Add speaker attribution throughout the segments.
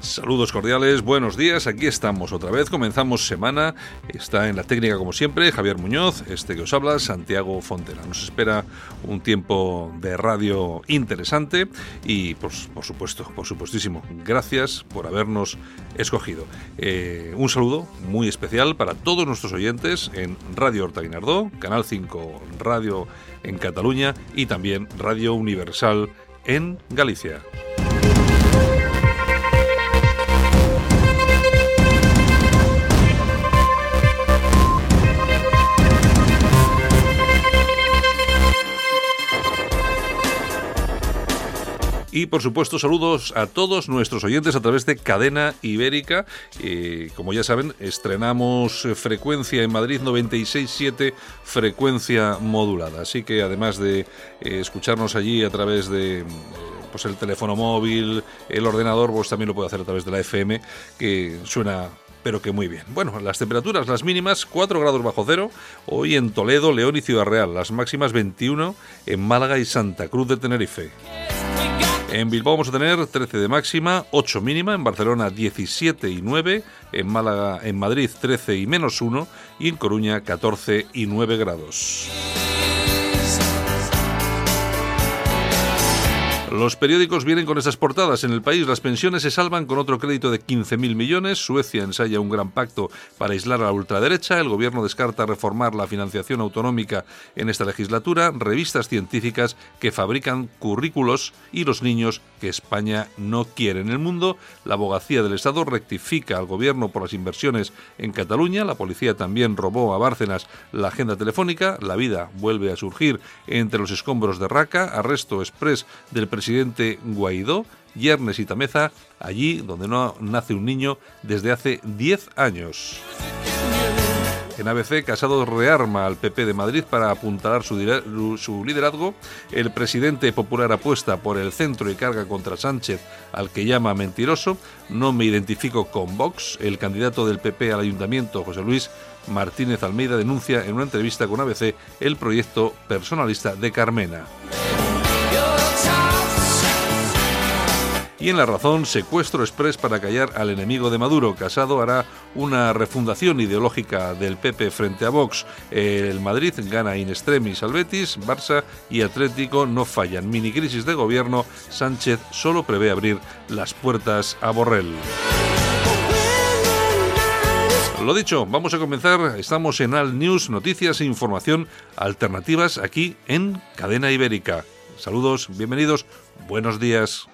Speaker 1: Saludos cordiales, buenos días, aquí estamos otra vez, comenzamos semana, está en la técnica como siempre Javier Muñoz, este que os habla, Santiago Fontela. Nos espera un tiempo de radio interesante y por supuesto, por supuestísimo, gracias por habernos escogido. Eh, un saludo muy especial para todos nuestros oyentes en Radio Horta Guinardó, Canal 5 Radio en Cataluña y también Radio Universal en Galicia. Y por supuesto, saludos a todos nuestros oyentes a través de Cadena Ibérica. Eh, como ya saben, estrenamos frecuencia en Madrid 96.7, frecuencia modulada. Así que además de eh, escucharnos allí a través de. Eh, pues el teléfono móvil, el ordenador, pues también lo puede hacer a través de la FM, que suena pero que muy bien. Bueno, las temperaturas, las mínimas 4 grados bajo cero, hoy en Toledo, León y Ciudad Real, las máximas 21 en Málaga y Santa Cruz de Tenerife. En Bilbao vamos a tener 13 de máxima, 8 mínima, en Barcelona 17 y 9, en Málaga, en Madrid 13 y menos 1 y en Coruña 14 y 9 grados. Los periódicos vienen con esas portadas. En el país las pensiones se salvan con otro crédito de 15.000 millones. Suecia ensaya un gran pacto para aislar a la ultraderecha. El gobierno descarta reformar la financiación autonómica en esta legislatura. Revistas científicas que fabrican currículos y los niños que España no quiere. En el mundo, la abogacía del Estado rectifica al gobierno por las inversiones en Cataluña. La policía también robó a Bárcenas la agenda telefónica. La vida vuelve a surgir entre los escombros de Raca. Arresto express del presidente Guaidó, Yernes y Tameza, allí donde no nace un niño desde hace 10 años. En ABC, Casado rearma al PP de Madrid para apuntalar su, su, liderazgo. El presidente popular apuesta por el centro y carga contra Sánchez, al que llama mentiroso. No me identifico con Vox. El candidato del PP al ayuntamiento, José Luis Martínez Almeida, denuncia en una entrevista con ABC el proyecto personalista de Carmena. Y en La Razón, secuestro express para callar al enemigo de Maduro. Casado hará una refundación ideológica del PP frente a Vox. El Madrid gana in extremis al Betis, Barça y Atlético no fallan. Mini crisis de gobierno, Sánchez solo prevé abrir las puertas a Borrell. Lo dicho, vamos a comenzar. Estamos en Al News, noticias e información alternativas aquí en Cadena Ibérica. Saludos, bienvenidos, buenos días.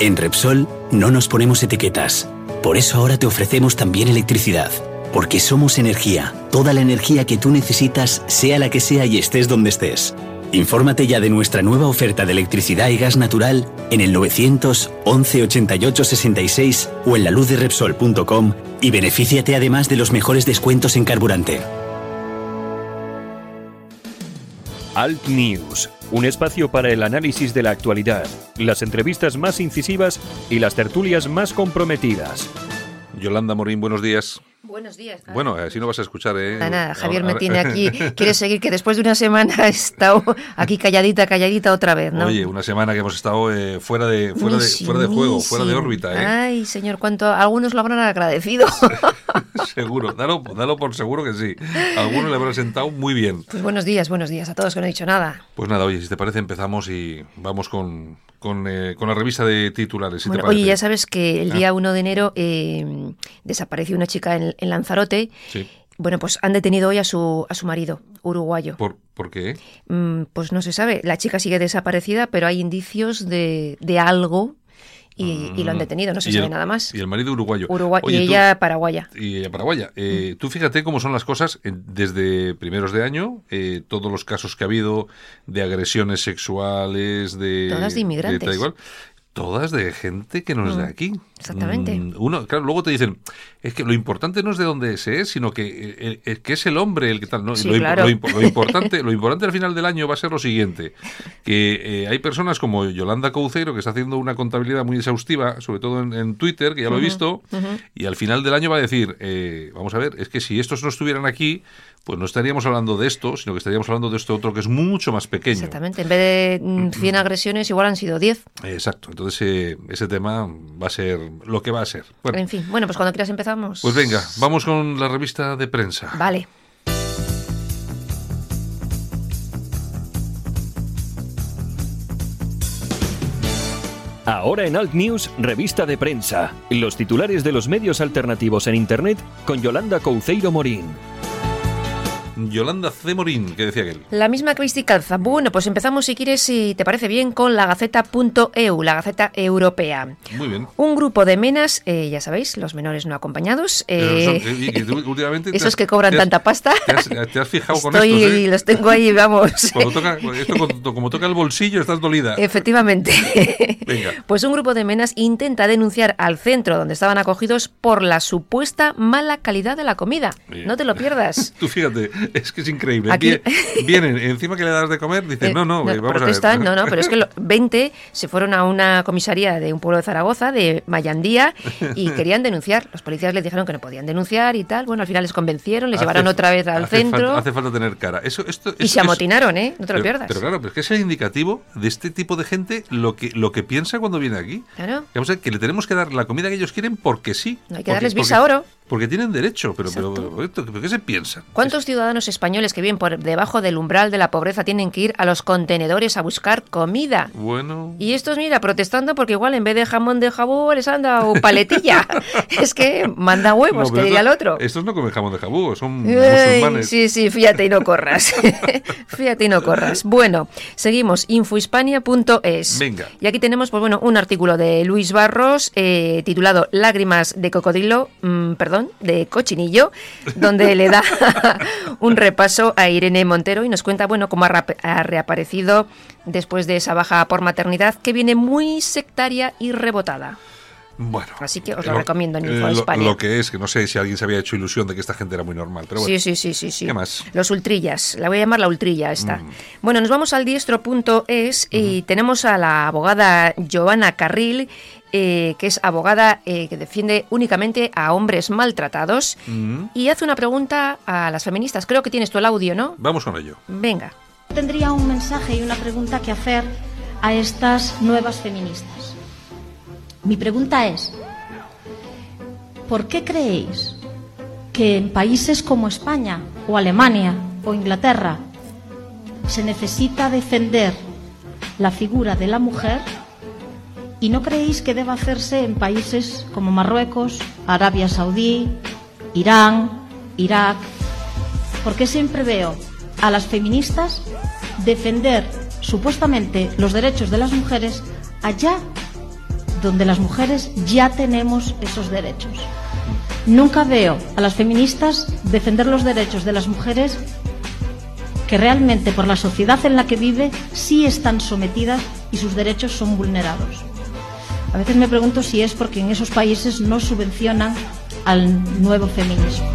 Speaker 2: En Repsol no nos ponemos etiquetas. Por eso ahora te ofrecemos también electricidad. Porque somos energía. Toda la energía que tú necesitas, sea la que sea y estés donde estés. Infórmate ya de nuestra nueva oferta de electricidad y gas natural en el 911 88 66 o en la luz de Repsol.com y benefíciate además de los mejores descuentos en carburante.
Speaker 3: Alt News, un espacio para el análisis de la actualidad, las entrevistas más incisivas y las tertulias más comprometidas.
Speaker 1: Yolanda Morín, buenos días.
Speaker 4: Buenos días.
Speaker 1: Bueno, así no vas a escuchar, ¿eh?
Speaker 4: Nada, nada, Javier me tiene aquí. Quiere seguir que después de una semana he estado aquí calladita, calladita otra vez, ¿no?
Speaker 1: Oye, una semana que hemos estado eh, fuera de fuera de, fuera de juego, fuera de órbita, ¿eh?
Speaker 4: Ay, señor, cuánto algunos lo habrán agradecido.
Speaker 1: seguro, dalo, dalo por seguro que sí. Algunos le habrán sentado muy bien.
Speaker 4: Pues buenos días, buenos días a todos que no he dicho nada.
Speaker 1: Pues nada, oye, si te parece empezamos y vamos con, con, eh, con la revista de titulares. Si
Speaker 4: bueno, oye, ya sabes que el día 1 de enero eh, desapareció una chica en, en Lanzarote.
Speaker 1: Sí.
Speaker 4: Bueno, pues han detenido hoy a su, a su marido, uruguayo.
Speaker 1: ¿Por, ¿por qué?
Speaker 4: Mm, pues no se sabe. La chica sigue desaparecida, pero hay indicios de, de algo y, y lo han
Speaker 1: Mm.
Speaker 4: detenido, no se sabe
Speaker 1: el-
Speaker 4: nada más.
Speaker 1: Y el marido uruguayo.
Speaker 4: Uruguay
Speaker 1: Oye,
Speaker 4: y
Speaker 1: tú-
Speaker 4: ella paraguaya.
Speaker 1: y ella paraguaya. Eh, Tú fíjate cómo son las cosas desde primeros de año, eh, todos los casos que ha habido de agresiones sexuales, de...
Speaker 4: Todas de inmigrantes.
Speaker 1: cual, todas de gente que no es de
Speaker 4: Mm,
Speaker 1: aquí.
Speaker 4: exactamente.
Speaker 1: Mm, Uno, claro, luego te dicen, es que lo importante no es de dónde se es, sino que, eh, eh, que es el hombre el que tal. ¿no?
Speaker 4: Sí,
Speaker 1: lo,
Speaker 4: claro.
Speaker 1: lo lo importante, lo importante al final del año va a ser lo siguiente, que eh, hay personas como Yolanda Couceiro que está haciendo una contabilidad muy exhaustiva, sobre todo en, en Twitter, que ya lo he visto, y al final del año va a decir, eh, vamos a ver, es que si estos no estuvieran aquí, pues no estaríamos hablando de esto, sino que estaríamos hablando de esto otro que es mucho más pequeño.
Speaker 4: Exactamente. En vez de mm, 100 agresiones, igual han sido 10.
Speaker 1: Exacto, entonces eh, ese tema va a ser lo que va a ser. Bueno,
Speaker 4: En fin, bueno, pues cuando quieras empezamos.
Speaker 1: pues venga, vamos con la revista de prensa.
Speaker 4: Vale.
Speaker 3: Ahora en Alt News, revista de prensa. Los titulares de los medios alternativos en Internet con Yolanda Couceiro Morín.
Speaker 1: Yolanda C. Morín, que decía aquel.
Speaker 4: La misma y calza. Bueno, pues empezamos, si quieres, si te parece bien, con la Gaceta.eu, la Gaceta Europea.
Speaker 1: Muy bien.
Speaker 4: Un grupo de menas, eh, ya sabéis, los menores no acompañados. Eh,
Speaker 1: son- y que tú últimamente te
Speaker 4: esos
Speaker 1: has-
Speaker 4: que cobran
Speaker 1: has-
Speaker 4: tanta pasta.
Speaker 1: Te has, te has fijado con
Speaker 4: Estoy,
Speaker 1: estos, ¿eh?
Speaker 4: los tengo ahí, vamos.
Speaker 1: Cuando toca, esto cuando- como toca el bolsillo, estás dolida.
Speaker 4: Efectivamente.
Speaker 1: Venga.
Speaker 4: Pues un grupo de menas intenta denunciar al centro donde estaban acogidos por la supuesta mala calidad de la comida.
Speaker 1: Bien.
Speaker 4: No te lo pierdas.
Speaker 1: Tú fíjate, es que es increíble.
Speaker 4: Aquí-
Speaker 1: Vie- Vienen, encima que le das de comer, dicen,
Speaker 4: Eh,
Speaker 1: no, no, eh, vamos
Speaker 4: protestan,
Speaker 1: a ver.
Speaker 4: no, no, pero es que lo- 20 se fueron a una comisaría de un pueblo de Zaragoza, de Mayandía, y querían denunciar. Los policías les dijeron que no podían denunciar y tal. Bueno, al final les convencieron, les
Speaker 1: Hace-
Speaker 4: llevaron otra vez al
Speaker 1: hace
Speaker 4: centro
Speaker 1: falta- hace falta tener cara. Eso, esto,
Speaker 4: y se amotinaron, ¿eh? No te lo
Speaker 1: pero,
Speaker 4: pierdas.
Speaker 1: Pero claro, pero es que es el indicativo de este tipo de gente lo que, lo que piensa cuando viene aquí.
Speaker 4: Claro.
Speaker 1: Vamos a ver, que le tenemos que dar la comida que ellos quieren porque sí.
Speaker 4: No hay que
Speaker 1: Porque-
Speaker 4: darles visa oro.
Speaker 1: Porque tienen derecho, pero, pero, pero, esto- ¿pero ¿qué se piensan?
Speaker 4: ¿Cuántos ciudadanos españoles que viven por debajo del umbral de la pobreza tienen que ir a los contenedores a buscar comida?
Speaker 1: Bueno,
Speaker 4: Y estos, mira, protestando porque igual en vez de jamón de jabú les han dado paletilla. es que manda huevos,
Speaker 1: no,
Speaker 4: que diría el otro.
Speaker 1: Estos no comen jamón de jabú, son
Speaker 4: Ay,
Speaker 1: musulmanes.
Speaker 4: sí, sí, fíjate y no corras. fíjate y no corras. Bueno, seguimos, infohispania.es.
Speaker 1: Venga.
Speaker 4: Y aquí tenemos, pues bueno, un artículo de Luis Barros eh, titulado Lágrimas de cocodrilo, mm, perdón, de cochinillo, donde le da un repaso a Irene Montero y nos cuenta, bueno, cómo ha, reaparecido después de esa baja por maternidad que viene muy sectaria y rebotada.
Speaker 1: Bueno,
Speaker 4: Así que os lo recomiendo en
Speaker 1: eh,
Speaker 4: Info
Speaker 1: lo, lo que es, que no sé si alguien se había hecho ilusión de que esta gente era muy normal, pero bueno.
Speaker 4: Sí, sí, sí, sí, sí.
Speaker 1: ¿Qué más?
Speaker 4: Los ultrillas, la voy a llamar la ultrilla esta.
Speaker 1: Mm.
Speaker 4: Bueno, nos vamos al diestro.es y tenemos a la abogada Giovanna Carril, eh, que es abogada eh, que defiende únicamente a hombres maltratados
Speaker 1: Mm.
Speaker 4: y hace una pregunta a las feministas. Creo que tienes tú el audio, ¿no?
Speaker 1: Vamos con ello.
Speaker 4: Venga.
Speaker 5: Tendría un mensaje y una pregunta que hacer a estas nuevas feministas. Mi pregunta es, ¿por qué creéis que en países como España o Alemania o Inglaterra se necesita defender la figura de la mujer y no creéis que deba hacerse en países como Marruecos, Arabia Saudí, Irán, Irak? porque siempre veo a las feministas defender supuestamente los derechos de las mujeres allá donde las mujeres ya tenemos esos derechos. Nunca veo a las feministas defender los derechos de las mujeres que realmente por la sociedad en la que vive sí están sometidas y sus derechos son vulnerados. A veces me pregunto si es porque en esos países no subvencionan al nuevo feminismo.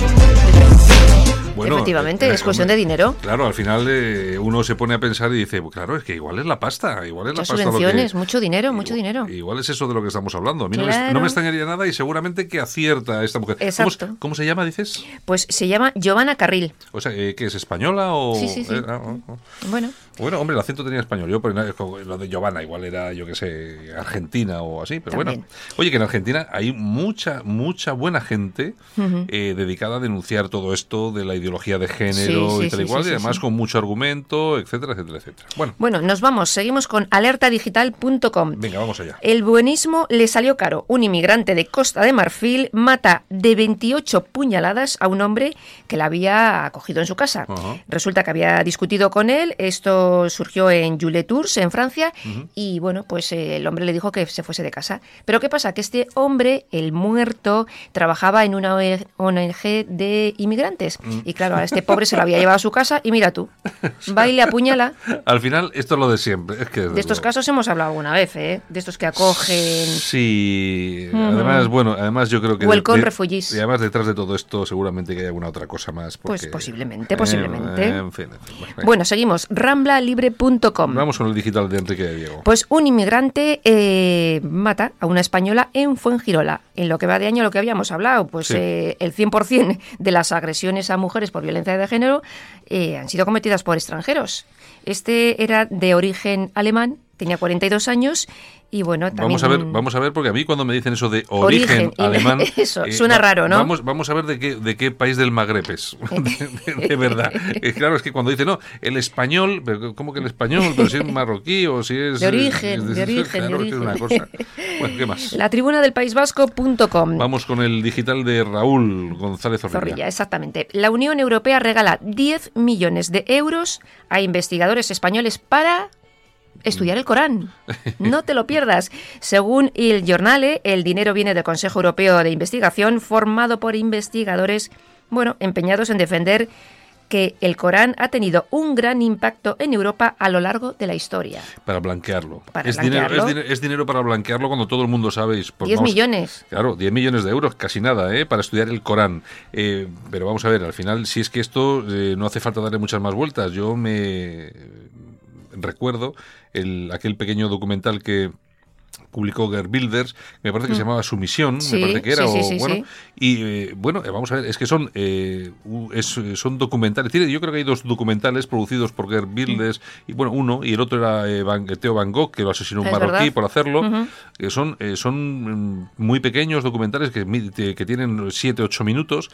Speaker 4: Efectivamente,
Speaker 1: eh,
Speaker 4: es cuestión de dinero.
Speaker 1: Claro, al final eh, uno se pone a pensar y dice, pues claro, es que igual es la pasta, igual es la
Speaker 4: Muchas
Speaker 1: pasta. lo que-
Speaker 4: subvenciones, mucho dinero, mucho
Speaker 1: igual-
Speaker 4: dinero.
Speaker 1: Igual es eso de lo que estamos hablando. A mí no, me, no me extrañaría nada y seguramente que acierta esta mujer. ¿Cómo,
Speaker 4: Exacto.
Speaker 1: se- cómo se llama, dices?
Speaker 4: Pues se llama Giovanna Carril.
Speaker 1: O sea, eh, ¿que es española o...?
Speaker 4: Sí, sí, sí.
Speaker 1: eh, ah, ah, ah.
Speaker 4: Bueno,
Speaker 1: Bueno, hombre, el acento tenía español. Yo, pero lo de Giovanna, igual era, yo que sé, Argentina o así. Pero
Speaker 4: También.
Speaker 1: bueno. Oye, que en Argentina hay mucha, mucha buena gente eh, dedicada a denunciar todo esto de la ideología de género
Speaker 4: Sí, sí,
Speaker 1: y tal
Speaker 4: sí,
Speaker 1: igual, y además con mucho argumento, etcétera, etcétera, etcétera. Bueno,
Speaker 4: bueno, nos vamos, seguimos con alertadigital.com.
Speaker 1: venga, vamos allá.
Speaker 4: El buenismo le salió caro. Un inmigrante de Costa de Marfil mata de 28 puñaladas a un hombre que la había acogido en su casa. Resulta que había discutido con él. Esto Esto surgió en Jules en Francia, y bueno, pues eh, el hombre le dijo que se fuese de casa. Pero ¿qué pasa? Que este hombre, el muerto, trabajaba en una ONG de inmigrantes. Mm. Y claro, a este pobre se lo había llevado a su casa y mira tú, va y le apuñala.
Speaker 1: Al final, esto es lo de siempre.
Speaker 4: de estos casos hemos hablado alguna vez, ¿eh? De estos que acogen.
Speaker 1: Sí, además, bueno, además yo creo que.
Speaker 4: Welcome refugees.
Speaker 1: Y además detrás de todo esto seguramente que hay alguna otra cosa más.
Speaker 4: pues posiblemente, posiblemente. en fin, bueno. seguimos. Ramblalibre.com.
Speaker 1: Vamos con el digital de Enrique de Diego.
Speaker 4: Pues un inmigrante eh, mata a una española en Fuengirola. En lo que va de año, lo que habíamos hablado, pues eh, el 100% de las agresiones a mujeres por violencia de género eh, han sido cometidas por extranjeros. Este era de origen alemán, tenía 42 años y bueno,
Speaker 1: Vamos a ver, vamos a ver, porque a mí cuando me dicen eso de origen, alemán...
Speaker 4: Eso, eh, suena raro, ¿no?
Speaker 1: Vamos, vamos a ver de qué, de qué país del Magreb es, de, verdad. claro, es que cuando dice, no, el español, ¿cómo que el español? Pero si es marroquí o si es...
Speaker 4: De origen, de, origen, de origen.
Speaker 1: Una cosa. Bueno, ¿qué más?
Speaker 4: La tribuna del País Vasco.com.
Speaker 1: Vamos con el digital de Raúl González Zorrilla.
Speaker 4: Zorrilla, exactamente. La Unión Europea regala 10 millones de euros a investigadores españoles para estudiar el Corán. No te lo pierdas. Según Il Giornale, el dinero viene del Consejo Europeo de Investigación, formado por investigadores, bueno, empeñados en defender que el Corán ha tenido un gran impacto en Europa a lo largo de la historia.
Speaker 1: Para blanquearlo. es, Dinero, para blanquearlo cuando todo el mundo sabe. 10
Speaker 4: pues millones.
Speaker 1: Claro, 10 millones de euros, casi nada, ¿eh? para estudiar el Corán. Eh, pero vamos a ver, al final, si es que esto eh, no hace falta darle muchas más vueltas. Yo me recuerdo el, aquel pequeño documental que publicó Ger Builders, me parece que se mm. llamaba Sumisión, me parece que era, o, bueno, y eh, bueno, eh, vamos a ver, es que son eh, son documentales, yo creo que hay dos documentales producidos por Ger Builders, y bueno, uno, y el otro era Van, Teo Van Gogh, que lo asesinó un marroquí por hacerlo, que son, son mm, muy pequeños documentales que, que tienen 7, 8 minutos,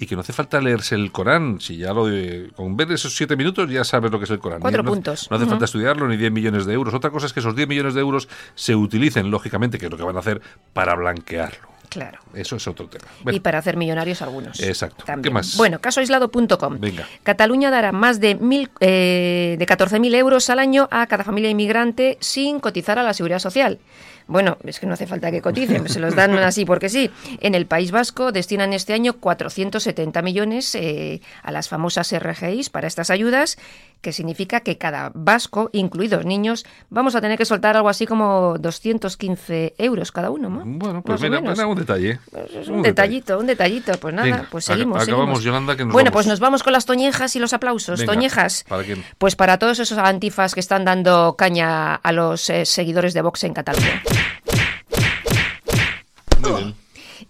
Speaker 1: y que no hace falta leerse el Corán, si ya lo de, con ver esos 7 minutos ya sabes lo que es el Corán.
Speaker 4: Cuatro
Speaker 1: no,
Speaker 4: puntos.
Speaker 1: No hace falta estudiarlo, ni 10 millones de euros. Otra cosa es que esos 10 millones de euros se utilicen, lógicamente, que es lo que van a hacer, para blanquearlo.
Speaker 4: Claro.
Speaker 1: Eso es otro tema.
Speaker 4: Y para hacer millonarios algunos.
Speaker 1: Exacto. ¿Qué más?
Speaker 4: Bueno, casoaislado.com.
Speaker 1: Venga.
Speaker 4: Cataluña dará más de, mil, eh, de 14.000 euros al año a cada familia inmigrante sin cotizar a la seguridad social. Bueno, es que no hace falta que coticen, se los dan así porque sí. En el País Vasco destinan este año 470 millones eh, a las famosas RGIs para estas ayudas, que significa que cada vasco, incluidos niños, vamos a tener que soltar algo así como 215 euros cada uno. ¿no?
Speaker 1: Bueno, pues mira, un detalle.
Speaker 4: Pues un, detallito, un detallito. Pues nada, pues seguimos.
Speaker 1: Acabamos, Yolanda, que nos
Speaker 4: Bueno, pues nos vamos con las toñejas y los aplausos. toñejas.
Speaker 1: ¿Para quién?
Speaker 4: Pues para todos esos antifas que están dando caña a los eh, seguidores de Vox en Cataluña.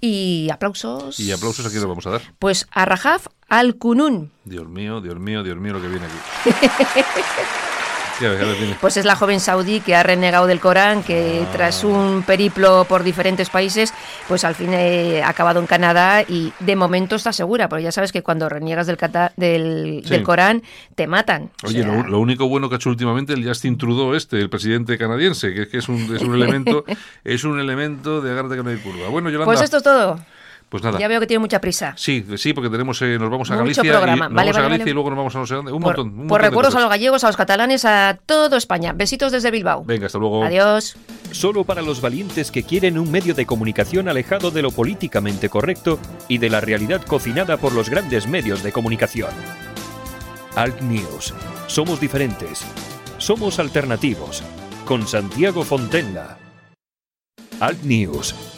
Speaker 4: Y aplausos.
Speaker 1: ¿Y aplausos a quién le vamos a dar?
Speaker 4: Pues a Rajaf Al-Kunun.
Speaker 1: Dios mío, Dios mío, Dios mío lo que viene aquí.
Speaker 4: Pues es la joven saudí que ha renegado del Corán, que ah. tras un periplo por diferentes países, pues al fin ha acabado en Canadá y de momento está segura, porque ya sabes que cuando reniegas del, del, Corán te matan.
Speaker 1: Oye, lo, único bueno que ha hecho últimamente el Justin Trudeau este, el presidente canadiense, que es que es un, es un elemento es un elemento de agarrarte que no hay curva. Bueno, Yolanda.
Speaker 4: Pues esto es todo.
Speaker 1: Pues nada.
Speaker 4: Ya veo que tiene mucha prisa.
Speaker 1: Sí, sí, porque tenemos, eh, nos vamos a Galicia. Y, vamos a Galicia y luego nos vamos a no sé dónde. Un
Speaker 4: por,
Speaker 1: montón.
Speaker 4: por recuerdos a los gallegos, a los catalanes, a todo España. Besitos desde Bilbao.
Speaker 1: Venga, hasta luego.
Speaker 4: Adiós.
Speaker 3: Solo para los valientes que quieren un medio de comunicación alejado de lo políticamente correcto y de la realidad cocinada por los grandes medios de comunicación. Alt News. Somos diferentes. Somos alternativos. Con Santiago Fontenla. Alt News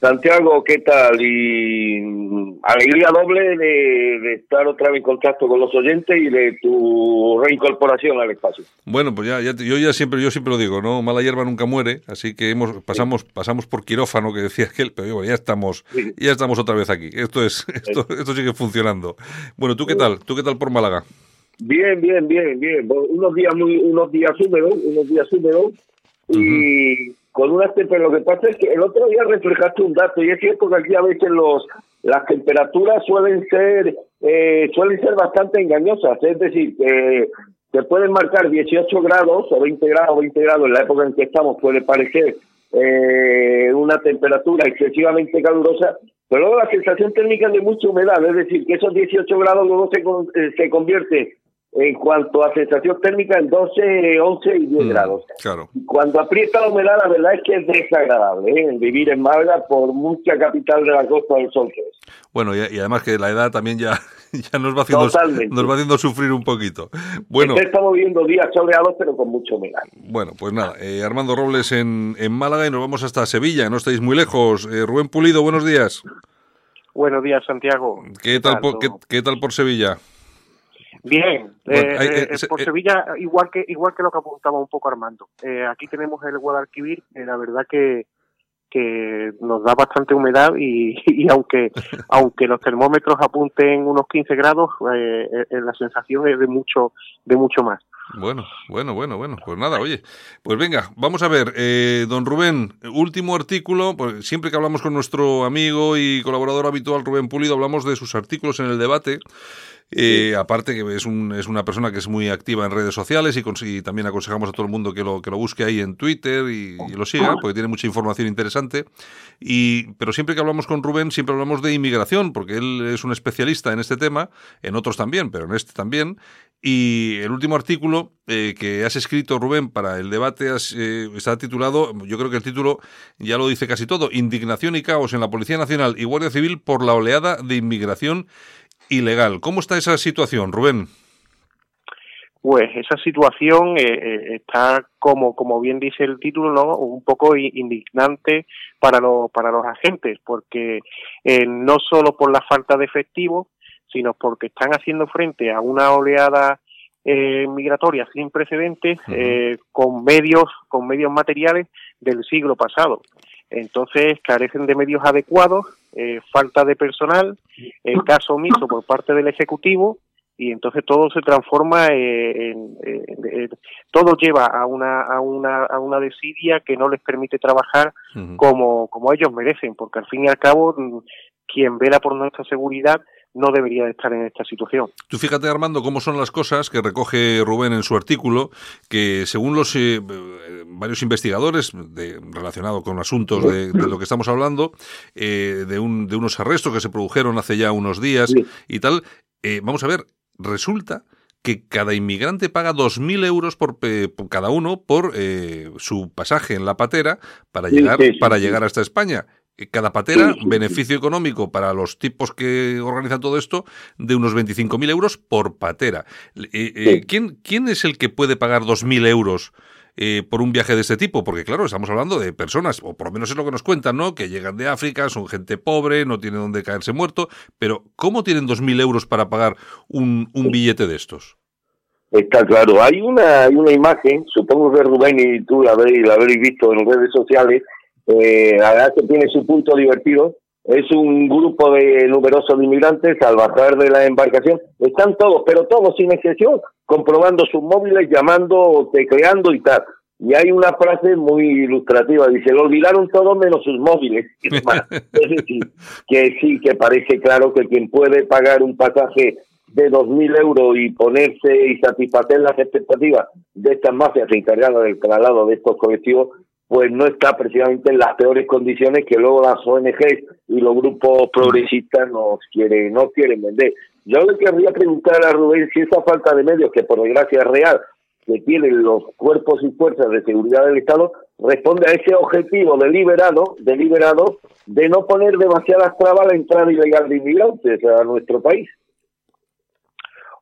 Speaker 6: Santiago, ¿qué tal? Y alegría doble de, estar otra vez en contacto con los oyentes y de tu reincorporación al espacio.
Speaker 1: Bueno, pues ya, yo ya siempre yo siempre lo digo, no mala hierba nunca muere, así que hemos pasamos pasamos por quirófano que decía aquel, pero ya estamos ya estamos otra vez aquí. Esto es esto, esto sigue funcionando. Bueno, ¿tú qué tal? ¿Tú qué tal por Málaga?
Speaker 6: Bien, bien, bien, bien. Unos días muy unos días húmedos, unos días húmedos y con una pero lo que pasa es que el otro día reflejaste un dato y es cierto que aquí a veces los las temperaturas suelen ser eh, suelen ser bastante engañosas, es decir, que se pueden marcar 18 grados o 20 grados, 20 grados en la época en que estamos puede parecer eh, una temperatura excesivamente calurosa, pero luego la sensación térmica de mucha humedad, es decir, que esos 18 grados luego se, eh, se convierte en cuanto a sensación térmica en 12, 11 y 10 mm, grados.
Speaker 1: Claro.
Speaker 6: Cuando aprieta la humedad, la verdad es que es desagradable ¿eh? vivir en Málaga por mucha capital de la costa del sol que es.
Speaker 1: Bueno, y, además que la edad también ya, ya nos, va haciendo, nos va haciendo sufrir un poquito. Bueno,
Speaker 6: estamos viviendo días soleados, pero con mucho humedad.
Speaker 1: Bueno, pues nada, eh, Armando Robles en, en Málaga y nos vamos hasta Sevilla, no estáis muy lejos. Eh, Rubén Pulido, buenos días.
Speaker 7: Buenos días, Santiago.
Speaker 1: ¿Qué tal, por, qué tal por Sevilla?
Speaker 7: Bien, eh, eh, eh, por Sevilla igual que igual que lo que apuntaba un poco Armando. aquí tenemos el Guadalquivir, la verdad que que nos da bastante humedad y, y aunque aunque los termómetros apunten unos 15 grados, la sensación es de mucho de mucho más.
Speaker 1: Bueno, bueno, bueno, bueno. Pues nada, oye. Pues venga, vamos a ver. don Rubén, último artículo. Pues siempre que hablamos con nuestro amigo y colaborador habitual Rubén Pulido, hablamos de sus artículos en el debate. Eh, aparte que es, un, es una persona que es muy activa en redes sociales y, también aconsejamos a todo el mundo que lo, que lo busque ahí en Twitter y, lo siga, porque tiene mucha información interesante. Y, pero siempre que hablamos con Rubén, siempre hablamos de inmigración, porque él es un especialista en este tema, en otros también, pero en este también. Y el último artículo eh, que has escrito, Rubén, para el debate eh, está titulado, yo creo que el título ya lo dice casi todo, Indignación y caos en la Policía Nacional y Guardia Civil por la oleada de inmigración ilegal. ¿Cómo está esa situación, Rubén?
Speaker 7: Pues esa situación eh, eh, está, como, como bien dice el título, ¿no? un poco indignante para los, para los agentes, porque eh, no solo por la falta de efectivo, sino porque están haciendo frente a una oleada migratoria sin precedentes con medios con medios materiales del siglo pasado entonces carecen de medios adecuados, eh, falta de personal, el caso omiso por parte del Ejecutivo y entonces todo se transforma en, todo lleva a una a una a una desidia que no les permite trabajar como como ellos merecen porque al fin y al cabo mm, quien vela por nuestra seguridad no debería de estar en esta situación.
Speaker 1: Tú fíjate, Armando, cómo son las cosas que recoge Rubén en su artículo, que según los eh, varios investigadores de, relacionados con asuntos de, lo que estamos hablando, eh, de, un, de unos arrestos que se produjeron hace ya unos días y tal, eh, vamos a ver, resulta que cada inmigrante paga 2.000 euros por, cada uno por su pasaje en la patera para llegar, para llegar hasta España cada patera, beneficio económico para los tipos que organizan todo esto, de unos 25.000 euros por patera. Eh, eh, ¿quién, ¿Quién es el que puede pagar 2.000 euros eh, por un viaje de este tipo? Porque claro, estamos hablando de personas, o por lo menos es lo que nos cuentan, ¿no? Que llegan de África, son gente pobre, no tienen dónde caerse muerto, pero ¿cómo tienen 2.000 euros para pagar un, un billete de estos?
Speaker 6: Está claro, hay una, hay una imagen, supongo que Rubén y tú la habréis, la habréis visto en redes sociales, eh, la verdad que tiene su punto divertido. Es un grupo de numerosos inmigrantes al bajar de la embarcación. Están todos, pero todos sin excepción, comprobando sus móviles, llamando, tecleando y tal. Y hay una frase muy ilustrativa, dice, lo olvidaron todos menos sus móviles. es decir, que sí, que parece claro que quien puede pagar un pasaje de 2.000 euros y ponerse y satisfacer las expectativas de estas mafias encargadas del traslado de estos colectivos, pues no está precisamente en las peores condiciones que luego las ONG y los grupos progresistas nos quieren, no quieren vender. Yo le querría preguntar a Rubén si esa falta de medios, que por desgracia es real, que tienen los cuerpos y fuerzas de seguridad del Estado, responde a ese objetivo deliberado, deliberado de no poner demasiadas trabas a la entrada ilegal de inmigrantes a nuestro país.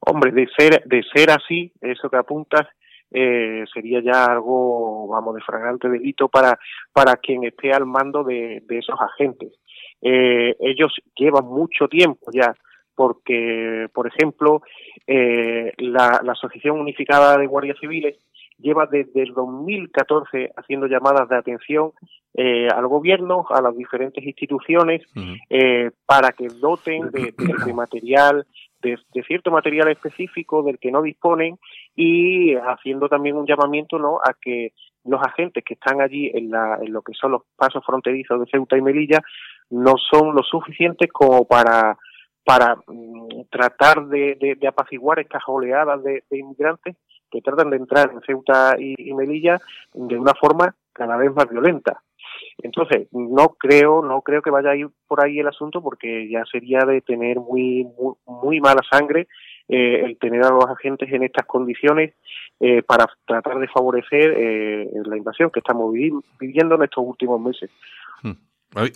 Speaker 7: Hombre, de ser, de ser así, eso que apuntas, eh, sería ya algo, vamos, de fragante delito para, para quien esté al mando de, esos agentes. Eh, ellos llevan mucho tiempo ya, porque, por ejemplo, eh, la, la Asociación Unificada de Guardias Civiles lleva desde el 2014 haciendo llamadas de atención eh, al gobierno, a las diferentes instituciones, eh, para que doten de, material, de, cierto material específico del que no disponen y haciendo también un llamamiento ¿no? a que los agentes que están allí en, la, en lo que son los pasos fronterizos de Ceuta y Melilla no son lo suficientes como para para mm, tratar de, apaciguar estas oleadas de, inmigrantes que tratan de entrar en Ceuta y, Melilla de una forma cada vez más violenta. Entonces, no creo, no creo que vaya a ir por ahí el asunto porque ya sería de tener muy, muy, mala sangre eh, el tener a los agentes en estas condiciones eh, para tratar de favorecer eh, la invasión que estamos viviendo en estos últimos meses.
Speaker 1: Hmm.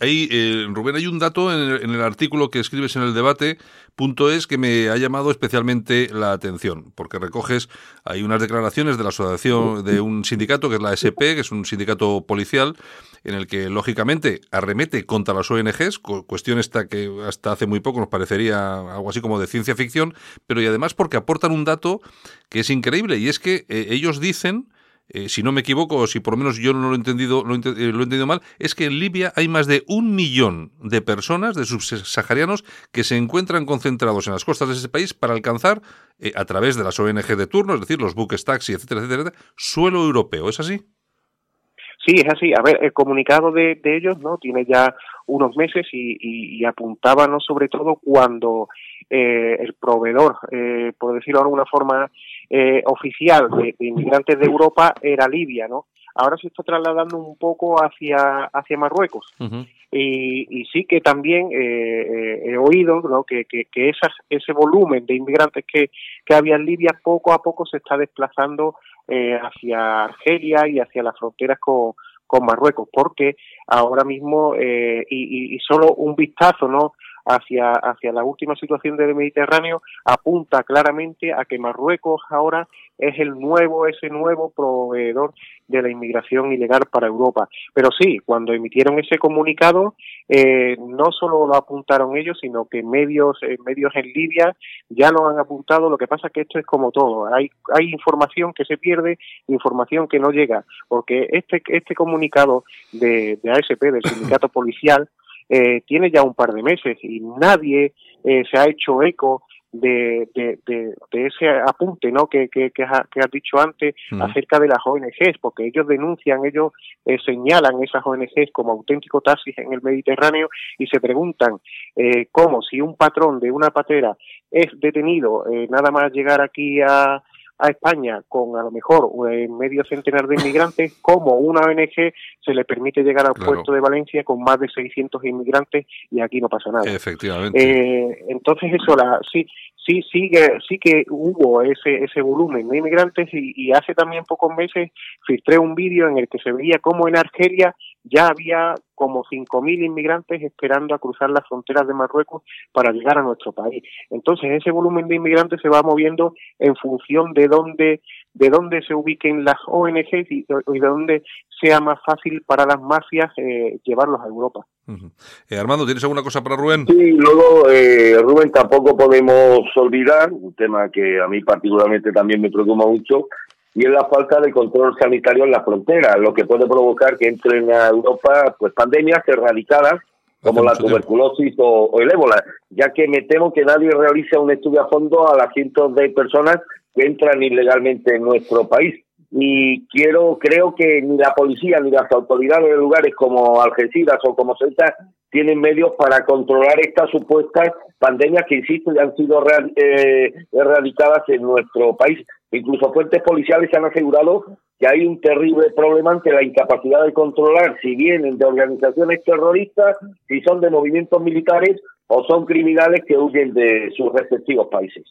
Speaker 1: Ahí, eh, Rubén, hay un dato en el, artículo que escribes en el debate, punto es, que me ha llamado especialmente la atención, porque recoges, hay unas declaraciones de la asociación de un sindicato, que es la SP, que es un sindicato policial, en el que, lógicamente, arremete contra las ONGs, cuestión esta que hasta hace muy poco nos parecería algo así como de ciencia ficción, pero y además porque aportan un dato que es increíble, y es que eh, ellos dicen eh, si no me equivoco, o si por lo menos yo no lo he entendido, lo, he eh, entendido mal, es que en Libia hay más de un millón de personas, de subsaharianos, que se encuentran concentrados en las costas de ese país para alcanzar, eh, a través de las ONG de turno, es decir, los buques taxi, etcétera, etcétera, suelo europeo. ¿Es así?
Speaker 7: Sí, es así. A ver, el comunicado de, ellos no tiene ya unos meses y, y, apuntaba no sobre todo cuando el proveedor, por decirlo de alguna forma, eh, oficial de, inmigrantes de Europa era Libia, ¿no? Ahora se está trasladando un poco hacia, hacia Marruecos. y, y, sí que también eh, eh, he oído ¿no? que, que, que ese volumen de inmigrantes que, que había en Libia poco a poco se está desplazando hacia Argelia y hacia las fronteras con, con Marruecos, porque ahora mismo, y, y, y, solo un vistazo, ¿no? Hacia, hacia la última situación del Mediterráneo apunta claramente a que Marruecos ahora es el nuevo, ese nuevo proveedor de la inmigración ilegal para Europa. Pero sí, cuando emitieron ese comunicado, eh, no solo lo apuntaron ellos, sino que medios, eh, medios en Libia ya lo han apuntado. Lo que pasa es que esto es como todo. Hay, hay información que se pierde, información que no llega, porque este, este comunicado de, de ASP, del sindicato policial, eh, tiene ya un par de meses y nadie eh, se ha hecho eco de, de, de, ese apunte ¿no? que, que, que, has, dicho antes acerca de las ONGs, porque ellos denuncian, ellos eh, señalan esas ONGs como auténticos taxis en el Mediterráneo y se preguntan eh, cómo si un patrón de una patera es detenido nada más llegar aquí a, a España con a lo mejor medio centenar de inmigrantes, como una ONG se le permite llegar al puerto de Valencia con más de 600 inmigrantes y aquí no pasa nada.
Speaker 1: Efectivamente.
Speaker 7: Eh, entonces eso, la, sí, sí, sí que, sí que hubo ese, ese volumen de inmigrantes y, y hace también pocos meses filtré un vídeo en el que se veía cómo en Argelia ya había como 5.000 inmigrantes esperando a cruzar las fronteras de Marruecos para llegar a nuestro país. Entonces, ese volumen de inmigrantes se va moviendo en función de dónde de dónde se ubiquen las ONGs y, de dónde sea más fácil para las mafias eh, llevarlos a Europa.
Speaker 1: Eh, Armando, ¿tienes alguna cosa para Rubén?
Speaker 6: Sí, luego, eh, Rubén, tampoco podemos olvidar, un tema que a mí particularmente también me preocupa mucho, y es la falta de control sanitario en la frontera, lo que puede provocar que entren a Europa pues pandemias erradicadas como la tuberculosis o, el ébola, ya que me temo que nadie realiza un estudio a fondo a las cientos de personas que entran ilegalmente en nuestro país. Y quiero, creo que ni la policía ni las autoridades de lugares como Algeciras o como Ceuta tienen medios para controlar estas supuestas pandemias que, insisto, ya han sido eh, erradicadas en nuestro país. Incluso fuentes policiales han asegurado que hay un terrible problema ante la incapacidad de controlar si vienen de organizaciones terroristas, si son de movimientos militares o son criminales que huyen de sus respectivos países.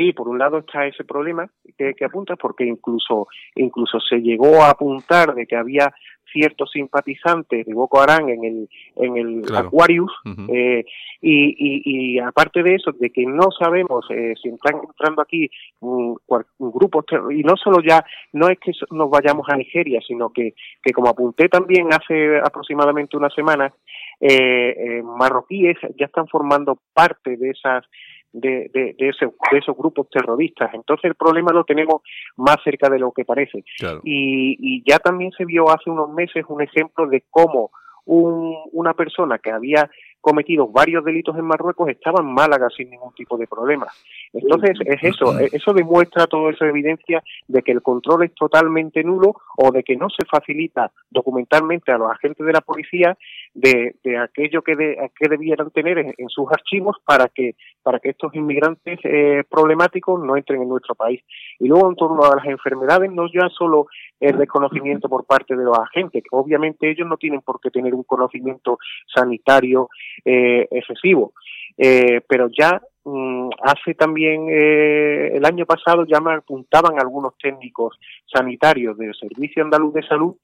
Speaker 7: Sí, por un lado está ese problema que, que apuntas, porque incluso incluso se llegó a apuntar de que había ciertos simpatizantes de Boko Haram en el, en el Aquarius, eh, y, y, aparte de eso, de que no sabemos eh, si están entrando aquí un, un grupo, y no solo ya, no es que nos vayamos a Nigeria, sino que, que como apunté también hace aproximadamente una semana, eh, eh marroquíes ya están formando parte de esas de, de, de, ese, de, esos grupos terroristas. Entonces el problema lo tenemos más cerca de lo que parece. Y, y, ya también se vio hace unos meses un ejemplo de cómo un, una persona que había cometido varios delitos en Marruecos estaba en Málaga sin ningún tipo de problema. Entonces, es eso, eso demuestra toda esa evidencia de que el control es totalmente nulo o de que no se facilita documentalmente a los agentes de la policía de, aquello que, que debieran tener en, sus archivos para que, para que estos inmigrantes eh, problemáticos no entren en nuestro país. Y luego, en torno a las enfermedades, no ya solo el desconocimiento por parte de los agentes, obviamente ellos no tienen por qué tener un conocimiento sanitario eh, excesivo, eh, pero ya mm, hace también eh, el año pasado ya me apuntaban algunos técnicos sanitarios del Servicio Andaluz de Salud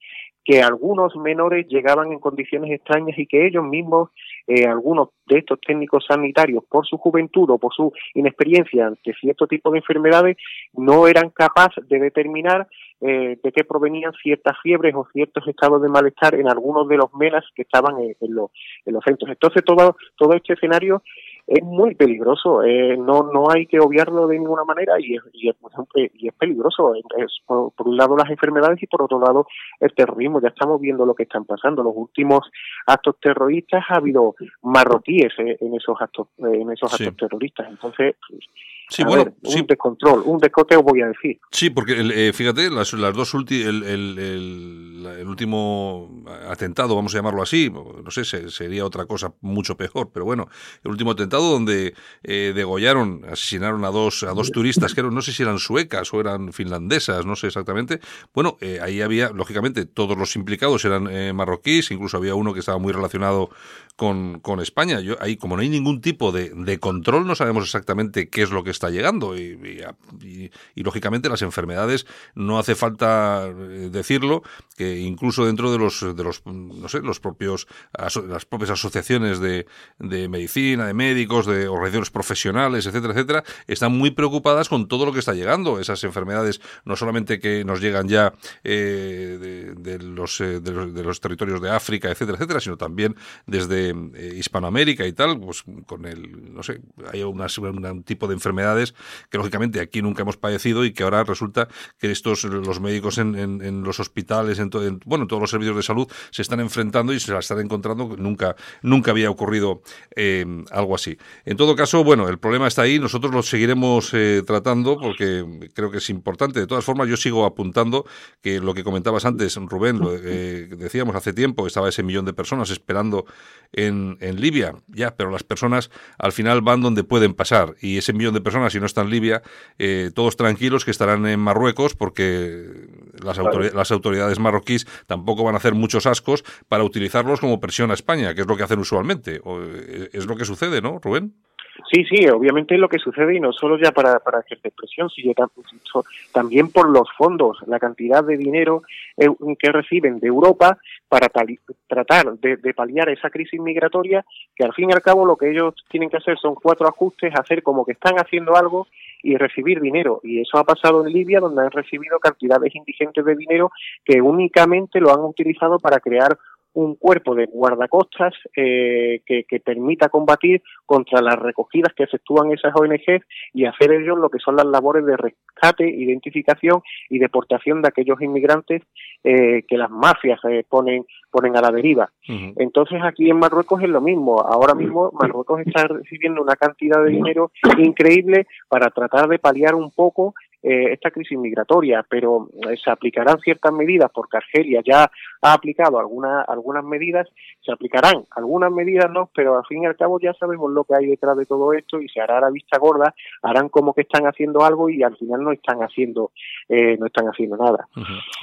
Speaker 7: que algunos menores llegaban en condiciones extrañas y que ellos mismos, eh, algunos de estos técnicos sanitarios, por su juventud o por su inexperiencia ante cierto tipo de enfermedades, no eran capaces de determinar eh, de qué provenían ciertas fiebres o ciertos estados de malestar en algunos de los menas que estaban en, los, en los centros. Entonces, todo, todo este escenario es muy peligroso, eh, no no hay que obviarlo de ninguna manera y es, y es, y es peligroso. Es, por, un lado las enfermedades y por otro lado el terrorismo. Ya estamos viendo lo que están pasando. Los últimos actos terroristas ha habido marroquíes eh, en esos actos en esos actos terroristas. Entonces,
Speaker 1: Sí, bueno,
Speaker 7: un descontrol, un descoteo voy a decir.
Speaker 1: Sí, porque eh, fíjate, las, las dos últimas, el, el, el, último atentado, vamos a llamarlo así, no sé, sería otra cosa mucho peor, pero bueno, el último atentado donde eh, degollaron, asesinaron a dos, a dos turistas, que eran, no sé si eran suecas o eran finlandesas, no sé exactamente. Bueno, eh, ahí había, lógicamente, todos los implicados eran marroquíes, incluso había uno que estaba muy relacionado con, con España. Yo, ahí, como no hay ningún tipo de, de control, no sabemos exactamente qué es lo que está llegando y, lógicamente las enfermedades no hace falta eh, decirlo que incluso dentro de los de los no sé los propios las propias asociaciones de, de medicina de médicos de organizaciones profesionales etcétera etcétera están muy preocupadas con todo lo que está llegando esas enfermedades no solamente que nos llegan ya eh, de, los, eh, de, los, de los territorios de África etcétera etcétera sino también desde Hispanoamérica y tal pues con el no sé hay un tipo de enfermedad que lógicamente aquí nunca hemos padecido y que ahora resulta que estos los médicos en, en, los hospitales, en, bueno, en todos los servicios de salud se están enfrentando y se la están encontrando. Nunca, nunca había ocurrido eh, algo así. En todo caso, bueno, el problema está ahí. Nosotros lo seguiremos eh, tratando porque creo que es importante. De todas formas, yo sigo apuntando que lo que comentabas antes, Rubén, lo, eh, decíamos hace tiempo, estaba ese millón de personas esperando en, en Libia, ya, pero las personas al final van donde pueden pasar y ese millón de personas si no está en Libia, eh, todos tranquilos que estarán en Marruecos porque las, las autoridades marroquíes tampoco van a hacer muchos ascos para utilizarlos como presión a España, que es lo que hacen usualmente. Eh, es lo que sucede, ¿no, Rubén?
Speaker 7: Sí, sí, obviamente es lo que sucede y no solo ya para, para ejercer presión, sino también por los fondos, la cantidad de dinero eh, que reciben de Europa para tratar de, de, paliar esa crisis migratoria, que al fin y al cabo lo que ellos tienen que hacer son cuatro ajustes, hacer como que están haciendo algo y recibir dinero. Y eso ha pasado en Libia, donde han recibido cantidades indigentes de dinero que únicamente lo han utilizado para crear un cuerpo de guardacostas eh, que, permita combatir contra las recogidas que efectúan esas ONG y hacer ellos lo que son las labores de rescate, identificación y deportación de aquellos inmigrantes eh, que las mafias eh, ponen ponen a la deriva. Entonces aquí en Marruecos es lo mismo. Ahora mismo Marruecos está recibiendo una cantidad de dinero increíble para tratar de paliar un poco eh, esta crisis migratoria, pero eh, se aplicarán ciertas medidas porque Argelia ya ha aplicado algunas algunas medidas, se aplicarán algunas medidas no, pero al fin y al cabo ya sabemos lo que hay detrás de todo esto y se hará la vista gorda, harán como que están haciendo algo y al final no están haciendo eh, no están haciendo nada.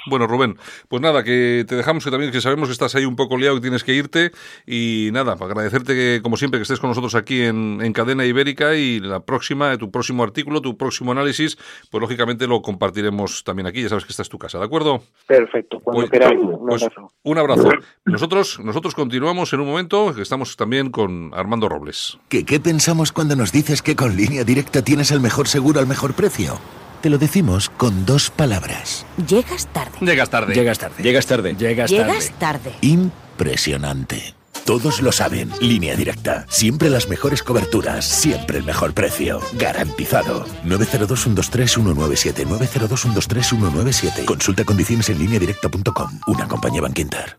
Speaker 1: Bueno, Rubén, pues nada, que te dejamos que también que sabemos que estás ahí un poco liado y tienes que irte. Y nada, para agradecerte que como siempre que estés con nosotros aquí en, en Cadena Ibérica y la próxima, tu próximo artículo, tu próximo análisis, pues lógicamente lo compartiremos también aquí. Ya sabes que esta es tu casa, ¿de acuerdo?
Speaker 7: Perfecto, cuando pues, queráis. Un, pues, abrazo.
Speaker 1: un abrazo. Nosotros, nosotros continuamos en un momento, que estamos también con Armando Robles.
Speaker 8: ¿Qué, ¿Qué pensamos cuando nos dices que con línea directa tienes el mejor seguro al mejor precio? Te lo decimos con dos palabras.
Speaker 9: Llegas tarde.
Speaker 10: Llegas tarde.
Speaker 11: Llegas tarde. Llegas tarde.
Speaker 9: Llegas tarde. Llegas tarde.
Speaker 8: Impresionante. Todos lo saben. Línea directa. Siempre las mejores coberturas. Siempre el mejor precio. Garantizado. 902-123-197. 902-123-197. Consulta condiciones en línea directa.com. Una compañía Banquinter.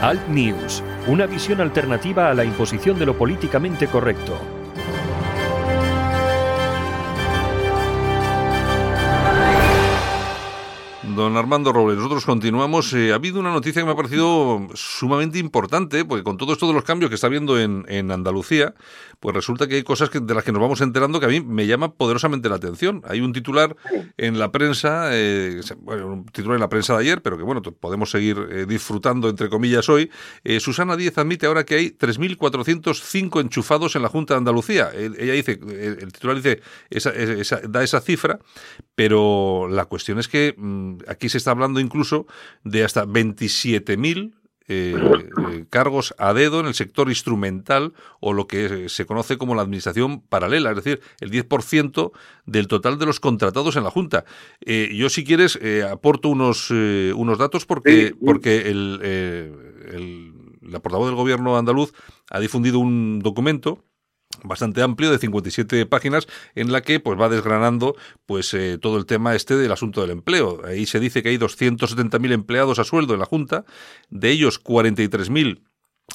Speaker 3: Alt News, una visión alternativa a la imposición de lo políticamente correcto.
Speaker 1: Don Armando Robles, nosotros continuamos. Eh, ha habido una noticia que me ha parecido sumamente importante, porque con todo esto los cambios que está habiendo en, en Andalucía, pues resulta que hay cosas de las que nos vamos enterando que a mí me llama poderosamente la atención. Hay un titular en la prensa, eh, bueno, un titular en la prensa de ayer, pero que bueno, podemos seguir eh, disfrutando, entre comillas, hoy. Susana Díez admite ahora que hay 3.405 enchufados en la Junta de Andalucía. ella dice, el titular dice, esa, da esa cifra, pero la cuestión es que mm, aquí se está hablando incluso de hasta 27.000 eh, eh, cargos a dedo en el sector instrumental o lo que se conoce como la administración paralela, es decir, el 10% del total de los contratados en la Junta. Eh, yo, si quieres, aporto unos, unos datos porque, porque el, el, la portavoz del gobierno andaluz ha difundido un documento bastante amplio de 57 páginas en la que pues va desgranando pues eh, todo el tema este del asunto del empleo. Ahí se dice que hay 270.000 empleados a sueldo en la Junta, de ellos 43.000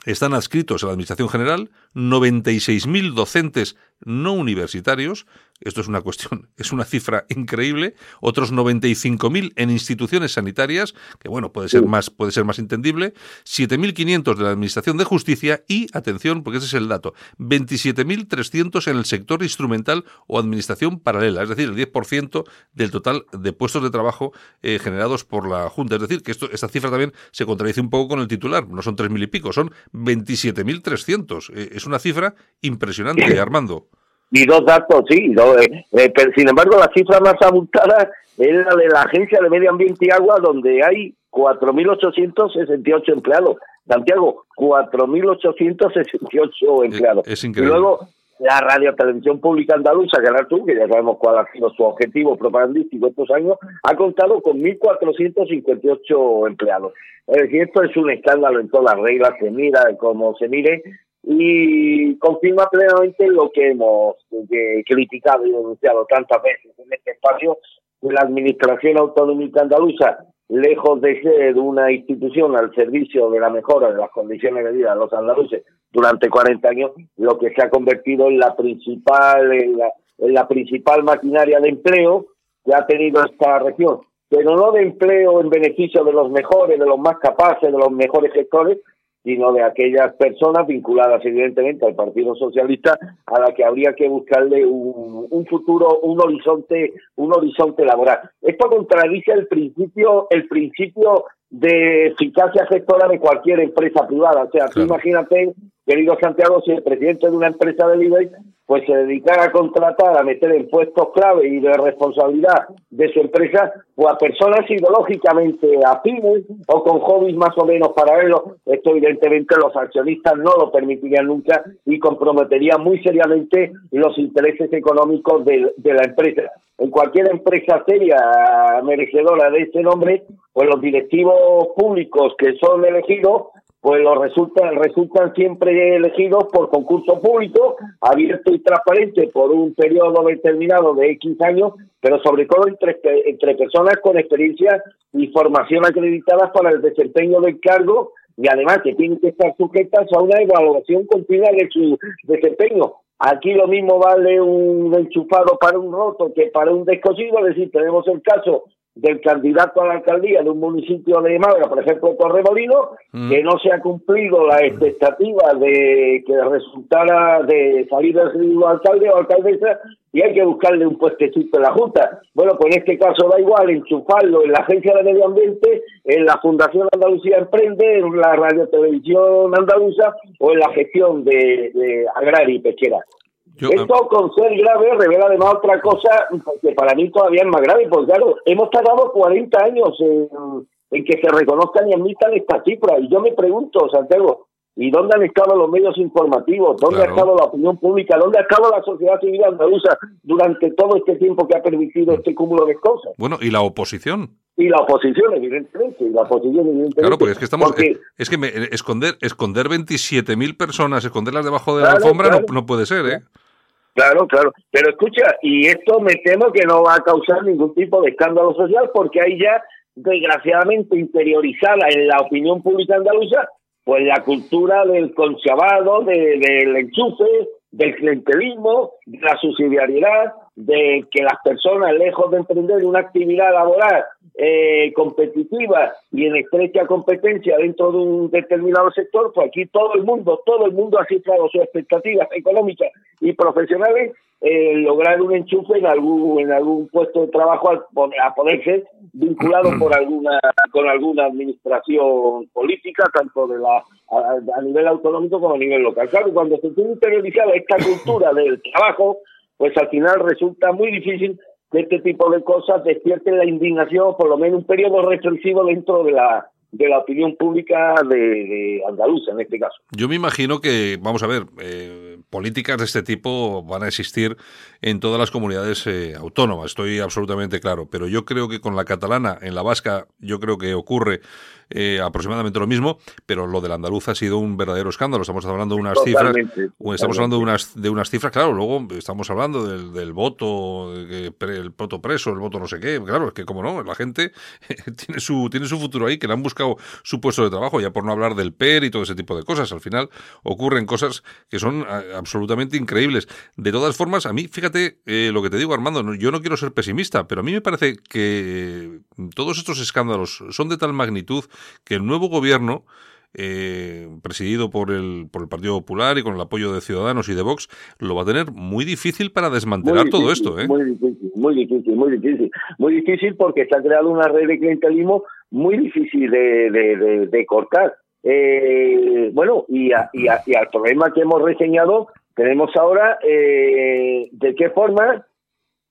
Speaker 1: están adscritos a la Administración General, 96.000 docentes no universitarios, esto es una cuestión, es una cifra increíble, otros 95.000 en instituciones sanitarias, que bueno, puede ser más, puede ser más entendible, 7.500 de la Administración de Justicia y, atención, porque ese es el dato, 27.300 en el sector instrumental o administración paralela, es decir, el 10% del total de puestos de trabajo eh, generados por la Junta. Es decir, que esto, esta cifra también se contradice un poco con el titular, no son 3.000 y pico, son 27.300. Eh, es una cifra impresionante, Armando
Speaker 6: y dos datos, sí. Eh, eh, pero, sin embargo, la cifra más abultada es la de la Agencia de Medio Ambiente y Agua, donde hay 4.868 empleados. Santiago, 4.868 empleados.
Speaker 1: Es, increíble.
Speaker 6: Y luego la Radio Televisión Pública Andaluza, que tú, que ya sabemos cuál ha sido su objetivo propagandístico estos años, ha contado con 1.458 empleados. Es decir, esto es un escándalo en todas las reglas, se mira como se mire, y confirma plenamente lo que hemos criticado y denunciado tantas veces en este espacio, la Administración Autonómica Andaluza, lejos de ser una institución al servicio de la mejora de las condiciones de vida de los andaluces durante 40 años, lo que se ha convertido en la principal, en la, en la principal maquinaria de empleo que ha tenido esta región, pero no de empleo en beneficio de los mejores, de los más capaces, de los mejores gestores, sino de aquellas personas vinculadas evidentemente al Partido Socialista a la que habría que buscarle un, un futuro, un horizonte, un horizonte laboral. Esto contradice el principio, el principio de eficacia gestora de cualquier empresa privada. O sea, tú imagínate, querido Santiago, si el presidente de una empresa de IBEX pues se dedicara a contratar, a meter en puestos clave y de responsabilidad de su empresa, o a personas ideológicamente afines o con hobbies más o menos paralelos, esto evidentemente los accionistas no lo permitirían nunca y comprometería muy seriamente los intereses económicos de, de la empresa. En cualquier empresa seria merecedora de ese nombre, pues los directivos públicos que son elegidos pues los resultan, resultan siempre elegidos por concurso público, abierto y transparente por un periodo determinado de X años, pero sobre todo entre, entre personas con experiencia y formación acreditadas para el desempeño del cargo y además que tienen que estar sujetas a una evaluación continua de su desempeño. Aquí lo mismo vale un enchufado para un roto que para un descosido, es decir, tenemos el caso del candidato a la alcaldía de un municipio de Málaga, por ejemplo Torremolino, mm. que no se ha cumplido la expectativa de que resultara de salir del alcalde o alcaldesa y hay que buscarle un puestecito en la Junta. Bueno, pues en este caso da igual enchufarlo en la Agencia de Medio Ambiente, en la Fundación Andalucía Emprende, en la Radio Televisión Andaluza o en la gestión de, de agraria y pesquera. Esto con ser grave revela además otra cosa que para mí todavía es más grave, porque claro, hemos tardado 40 años en, que se reconozcan y admitan esta cifra. Y yo me pregunto, Santiago, ¿y dónde han estado los medios informativos? ¿Dónde ha estado la opinión pública? ¿Dónde ha estado la sociedad civil andaluza durante todo este tiempo que ha permitido este cúmulo de cosas?
Speaker 1: Bueno, ¿y la oposición?
Speaker 6: y la oposición evidentemente y la oposición evidentemente
Speaker 1: claro porque es que estamos es que me, esconder esconder 27.000 personas esconderlas debajo de la alfombra no, no, puede ser eh
Speaker 6: Claro, claro. Pero escucha, y esto me temo que no va a causar ningún tipo de escándalo social porque hay ya, desgraciadamente, interiorizada en la opinión pública andaluza pues la cultura del conchabado, de, del enchufe, del clientelismo, de la subsidiariedad, de que las personas, lejos de emprender una actividad laboral eh, competitiva y en estrecha competencia dentro de un determinado sector, pues aquí todo el mundo, todo el mundo ha cifrado sus expectativas económicas y profesionales eh, lograr un enchufe en algún en algún puesto de trabajo a, a poderse vinculado por alguna con alguna administración política tanto de la a, nivel autonómico como a nivel local. Claro cuando se tiene interiorizada esta cultura del trabajo pues al final resulta muy difícil que este tipo de cosas despierten la indignación por lo menos un periodo reflexivo dentro de la de la opinión pública de, de andaluza en este caso.
Speaker 1: Yo me imagino que, vamos a ver, eh, políticas de este tipo van a existir en todas las comunidades eh, autónomas, estoy absolutamente claro, pero yo creo que con la catalana, en la vasca, yo creo que ocurre eh, aproximadamente lo mismo, pero lo del andaluz ha sido un verdadero escándalo. Estamos hablando de unas cifras, estamos hablando de unas, de unas cifras, claro, luego estamos hablando del, del voto, el voto preso, el voto no sé qué, claro, es que como no, la gente tiene su, tiene su futuro ahí, que le han buscado su puesto de trabajo, ya por no hablar del PER y todo ese tipo de cosas. Al final ocurren cosas que son absolutamente increíbles. De todas formas, a mí, fíjate eh, lo que te digo, Armando, yo no quiero ser pesimista, pero a mí me parece que todos estos escándalos son de tal magnitud que el nuevo gobierno, eh, presidido por el, por el Partido Popular y con el apoyo de Ciudadanos y de Vox, lo va a tener muy difícil para desmantelar todo esto. ¿eh?
Speaker 6: Muy difícil, muy difícil, muy difícil. Muy difícil porque se ha creado una red de clientelismo muy difícil de, de, cortar. Eh, bueno, y, y, al problema que hemos reseñado, tenemos ahora eh, de qué forma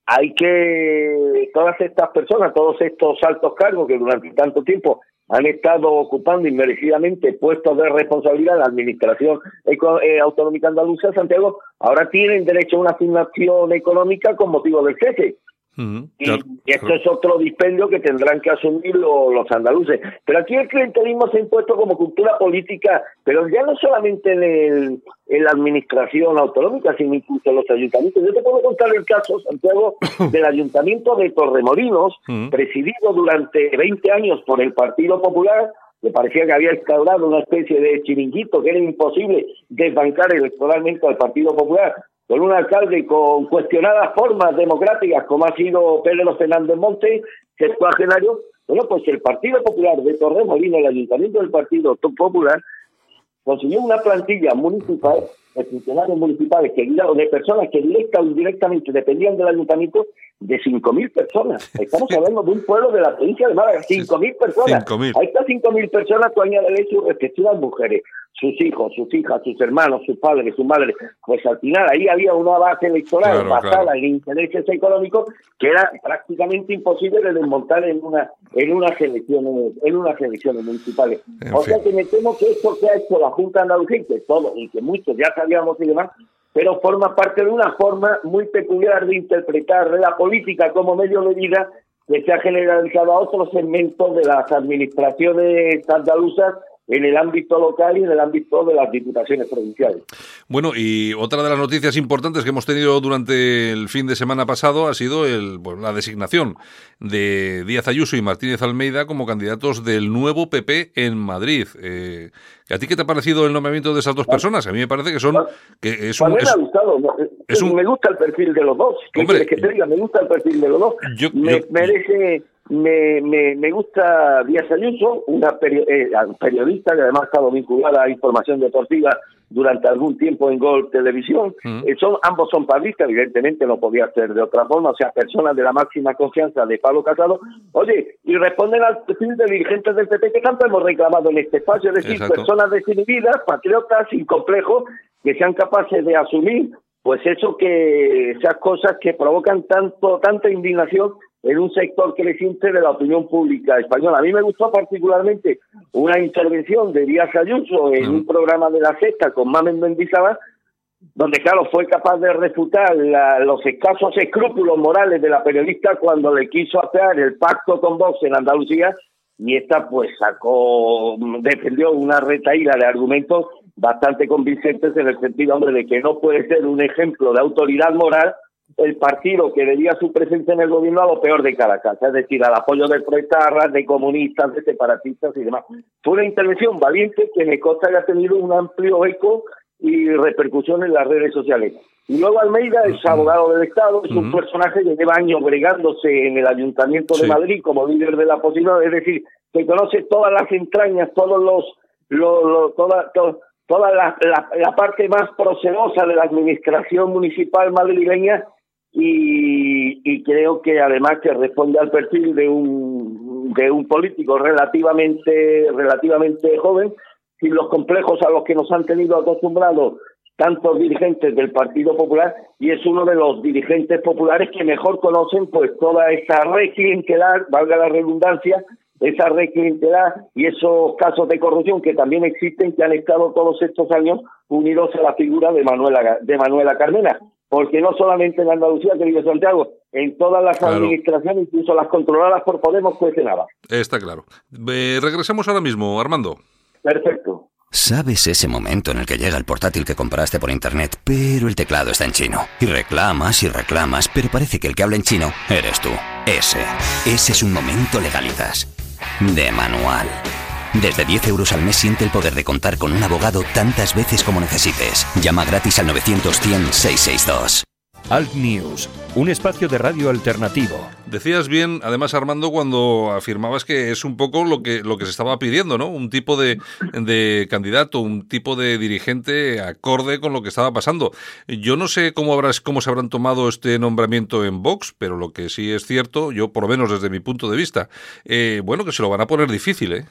Speaker 6: hay que todas estas personas, todos estos altos cargos que durante tanto tiempo han estado ocupando inmerecidamente puestos de responsabilidad en la Administración eh, Autonómica Andaluza, Santiago, ahora tienen derecho a una asignación económica con motivo del cese. Y, esto es otro dispendio que tendrán que asumir los andaluces. Pero aquí el clientelismo se ha impuesto como cultura política, pero ya no solamente en, el, en la administración autonómica, sino incluso en los ayuntamientos. Yo te puedo contar el caso, Santiago, del ayuntamiento de Torremolinos, presidido durante 20 años por el Partido Popular, que parecía que había instaurado una especie de chiringuito que era imposible desbancar electoralmente al Partido Popular con un alcalde con cuestionadas formas democráticas como ha sido Pedro Fernández Monte, que es cuagenario, bueno, pues el Partido Popular de Torremolino, el Ayuntamiento del Partido Popular, consiguió una plantilla municipal de funcionarios municipales que de personas que directa o indirectamente dependían del ayuntamiento de 5.000 personas. Estamos hablando de un pueblo de la provincia de Málaga, 5.000 personas. A estas 5.000 personas tú añades sus respectivas mujeres, sus hijos, sus hijas, sus hermanos, sus padres, sus madres. Pues al final ahí había una base electoral basada en intereses económicos que era prácticamente imposible de desmontar en una en unas elecciones en unas elecciones municipales. o sea que me temo que esto que ha hecho la Junta de Andalucía, que todo y que muchos ya sabíamos y demás, pero forma parte de una forma muy peculiar de interpretar la política como medio de vida que se ha generalizado a otros segmentos de las administraciones andaluzas en el ámbito local y en el ámbito de las diputaciones provinciales.
Speaker 1: Bueno, y otra de las noticias importantes que hemos tenido durante el fin de semana pasado ha sido el, la designación de Díaz Ayuso y Martínez Almeida como candidatos del nuevo PP en Madrid. Eh, ¿A ti qué te ha parecido el nombramiento de esas dos personas? A mí me parece que son... Que es un,
Speaker 6: me ha gustado. Me gusta el perfil de los dos. Hombre, que te diga? Me gusta el perfil de los dos. me, merece me, me, me gusta Díaz Ayuso, una eh, periodista que además ha estado vinculada a información deportiva durante algún tiempo en Gol Televisión. Eh, son Ambos son padristas, evidentemente no podía ser de otra forma, o sea, personas de la máxima confianza de Pablo Casado. Oye, y responden al perfil de dirigentes del PP que tanto hemos reclamado en este espacio, es decir, personas desinhibidas, patriotas, sin complejo, que sean capaces de asumir pues eso que esas cosas que provocan tanto tanta indignación en un sector creciente de la opinión pública española. A mí me gustó particularmente una intervención de Díaz Ayuso en un programa de la sexta con Mamen Mendizábal, donde, claro, fue capaz de refutar los escasos escrúpulos morales de la periodista cuando le quiso hacer el pacto con Vox en Andalucía y esta pues sacó, defendió una retaíla de argumentos bastante convincentes en el sentido, hombre, de que no puede ser un ejemplo de autoridad moral el partido que debía su presencia en el gobierno a lo peor de cada casa, es decir, al apoyo del Proetarra, de comunistas, de separatistas y demás. Fue una intervención valiente que me consta que ha tenido un amplio eco y repercusión en las redes sociales. Y luego Almeida es abogado del Estado, es un personaje que lleva años bregándose en el Ayuntamiento de Madrid como líder de la posibilidad, es decir, que conoce todas las entrañas, todos los, los, toda, toda la, la, parte más procedosa de la administración municipal madrileña y, y creo que además que responde al perfil de un de un político relativamente relativamente joven sin los complejos a los que nos han tenido acostumbrados tantos dirigentes del Partido Popular y es uno de los dirigentes populares que mejor conocen pues toda esa red clientelar, valga la redundancia, esa red clientelar y esos casos de corrupción que también existen que han estado todos estos años unidos a la figura de Manuela de Manuela Carmena porque no solamente en Andalucía, querido Santiago, en todas las administraciones, incluso las controladas por Podemos, nada.
Speaker 1: Está claro. regresamos ahora mismo, Armando.
Speaker 6: Perfecto.
Speaker 2: ¿Sabes ese momento en el que llega el portátil que compraste por internet, pero el teclado está en chino? Y reclamas y reclamas, pero parece que el que habla en chino eres tú. Ese. Ese es un momento legalitas. De manual. Desde 10 euros al mes siente el poder de contar con un abogado tantas veces como necesites. Llama gratis al 900-100-662.
Speaker 3: Alt News, un espacio de radio alternativo.
Speaker 1: Decías bien, además Armando, cuando afirmabas que es un poco lo que, lo que se estaba pidiendo, ¿no? Un tipo de, de candidato, un tipo de dirigente acorde con lo que estaba pasando. Yo no sé cómo, habrás, cómo se habrán tomado este nombramiento en Vox, pero lo que sí es cierto, yo por lo menos desde mi punto de vista, eh, bueno, que se lo van a poner difícil, ¿eh?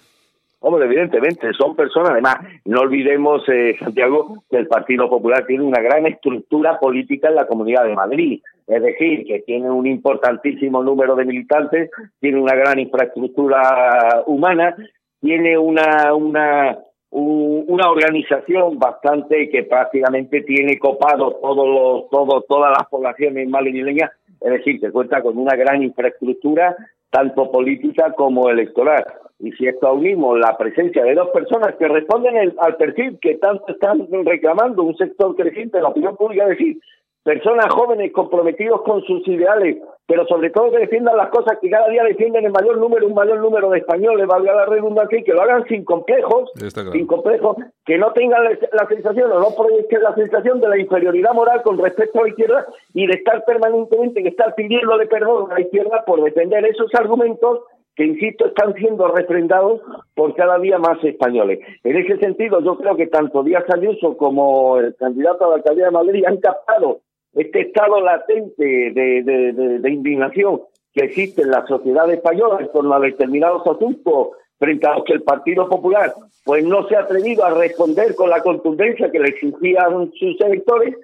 Speaker 6: Hombre, evidentemente, son personas, además, no olvidemos, eh, Santiago, que el Partido Popular tiene una gran estructura política en la Comunidad de Madrid, es decir, que tiene un importantísimo número de militantes, tiene una gran infraestructura humana, tiene una, una, una organización bastante que prácticamente tiene copado todos los, todo, todas las poblaciones madrileñas, es decir, que cuenta con una gran infraestructura, tanto política como electoral. Y si esto unimos la presencia de dos personas que responden al perfil que tanto están reclamando un sector creciente de la opinión pública, es decir, personas jóvenes comprometidos con sus ideales, pero sobre todo que defiendan las cosas que cada día defienden el mayor número, un mayor número de españoles, valga la redundancia, y que lo hagan sin complejos, sin complejos, que no tengan la sensación o no proyecten la sensación de la inferioridad moral con respecto a la izquierda y de estar permanentemente, que estar pidiéndole perdón a la izquierda por defender esos argumentos que, insisto, están siendo refrendados por cada día más españoles. En ese sentido, yo creo que tanto Díaz Ayuso como el candidato a la alcaldía de Madrid han captado este estado latente de, de, indignación que existe en la sociedad española en torno a determinados asuntos frente a los que el Partido Popular pues no se ha atrevido a responder con la contundencia que le exigían sus electores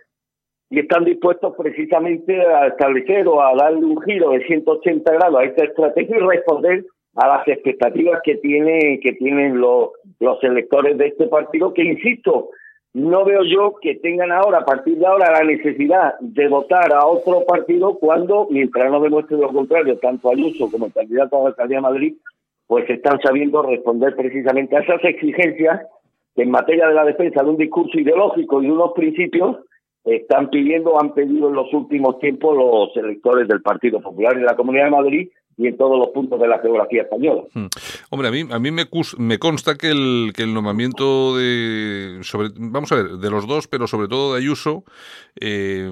Speaker 6: y están dispuestos precisamente a establecer o a darle un giro de 180 grados a esta estrategia y responder a las expectativas que tiene que tienen los los electores de este partido que insisto no veo yo que tengan ahora a partir de ahora la necesidad de votar a otro partido cuando mientras no demuestre lo contrario tanto Ayuso como el candidato a la alcaldía de Madrid pues están sabiendo responder precisamente a esas exigencias que en materia de la defensa de un discurso ideológico y de unos principios están pidiendo, han pedido en los últimos tiempos los electores del Partido Popular en la Comunidad de Madrid y en todos los puntos de la geografía española. Hmm.
Speaker 1: Hombre, a mí, a mí me, consta que el, que nombramiento de, sobre, vamos a ver, de los dos, pero sobre todo de Ayuso, eh,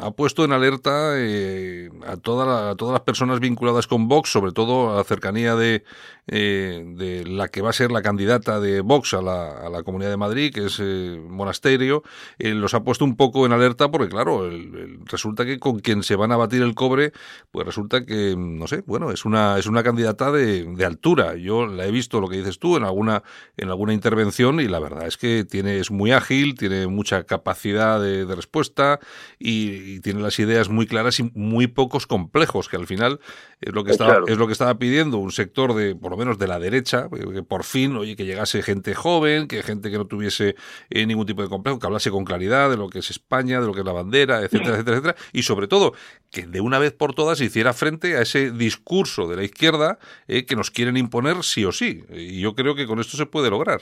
Speaker 1: ha puesto en alerta eh, a, toda a todas las personas vinculadas con Vox, sobre todo a la cercanía de, eh, de la que va a ser la candidata de Vox a la, a la Comunidad de Madrid, que es Monasterio, los ha puesto un poco en alerta porque, claro, resulta que con quien se van a batir el cobre, pues resulta que, no sé, bueno, es una, es una candidata de, de, altura. Yo la he visto, lo que dices tú, en alguna, en alguna intervención y la verdad es que tiene, es muy ágil, tiene mucha capacidad de, respuesta y, tiene las ideas muy claras y muy pocos complejos, que al final es lo que, estaba, es lo que estaba pidiendo un sector de, por lo menos de la derecha, que por fin, oye, que llegase gente joven, que gente que no tuviese eh, ningún tipo de complejo, que hablase con claridad de lo que es España, de lo que es la bandera, etcétera, etcétera, etcétera, y sobre todo que de una vez por todas hiciera frente a ese discurso de la izquierda eh, que nos quieren imponer sí o sí. Y yo creo que con esto se puede lograr.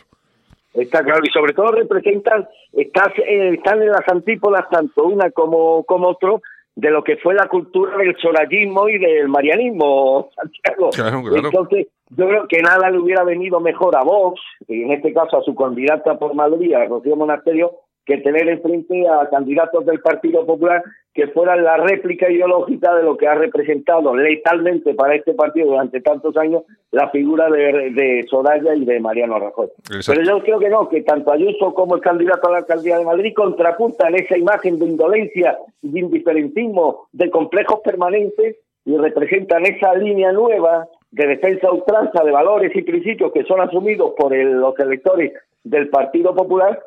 Speaker 6: Está claro, y sobre todo representan, están, eh, están en las antípodas tanto una como, como otro, de lo que fue la cultura del sorallismo y del marianismo, Santiago. Entonces, yo creo que nada le hubiera venido mejor a Vox, y en este caso a su candidata por Madrid, a Rocío Monasterio, que tener enfrente a candidatos del Partido Popular que fueran la réplica ideológica de lo que ha representado letalmente para este partido durante tantos años la figura de, de Soraya y de Mariano Rajoy. Pero yo creo que no, que tanto Ayuso como el candidato a la alcaldía de Madrid contrapuntan esa imagen de indolencia, de indiferentismo, de complejos permanentes y representan esa línea nueva de defensa ultranza de valores y principios que son asumidos por los electores del Partido Popular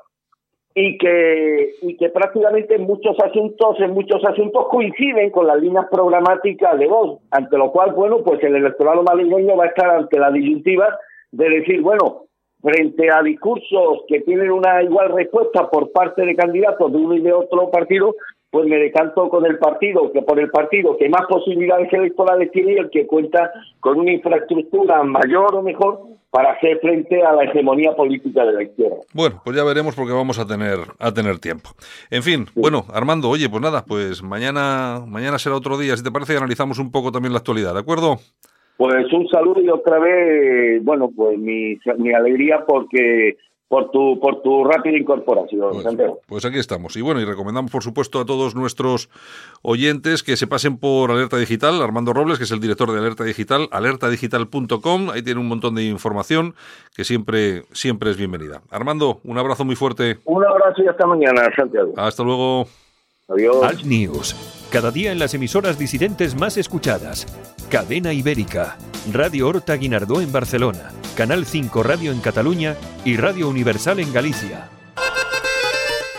Speaker 6: y que y que prácticamente en muchos asuntos en muchos asuntos coinciden con las líneas programáticas de voz ante lo cual bueno pues el electorado madrileño va a estar ante la disyuntiva de decir bueno frente a discursos que tienen una igual respuesta por parte de candidatos de uno y de otro partido pues me decanto con el partido, que por el partido que más posibilidades electorales tiene y el que cuenta con una infraestructura mayor o mejor para hacer frente a la hegemonía política de la izquierda.
Speaker 1: Bueno, pues ya veremos porque vamos a tener a tener tiempo. En fin, bueno, Armando, oye, pues nada, pues mañana mañana será otro día, si te parece, analizamos un poco también la actualidad, ¿de acuerdo?
Speaker 6: Pues un saludo y otra vez, bueno, pues mi, mi alegría porque por tu, por tu rápida incorporación,
Speaker 1: pues, Pues aquí estamos. Y bueno, y recomendamos, por supuesto, a todos nuestros oyentes que se pasen por Alerta Digital, Armando Robles, que es el director de Alerta Digital, alertadigital.com, ahí tiene un montón de información que siempre, siempre es bienvenida. Armando, un abrazo muy fuerte.
Speaker 6: Un abrazo y hasta mañana, Santiago.
Speaker 1: Hasta luego.
Speaker 6: Adiós.
Speaker 3: Alt News, cada día en las emisoras disidentes más escuchadas. Cadena Ibérica, Radio Horta Guinardó en Barcelona, Canal 5 Radio en Cataluña y Radio Universal en Galicia.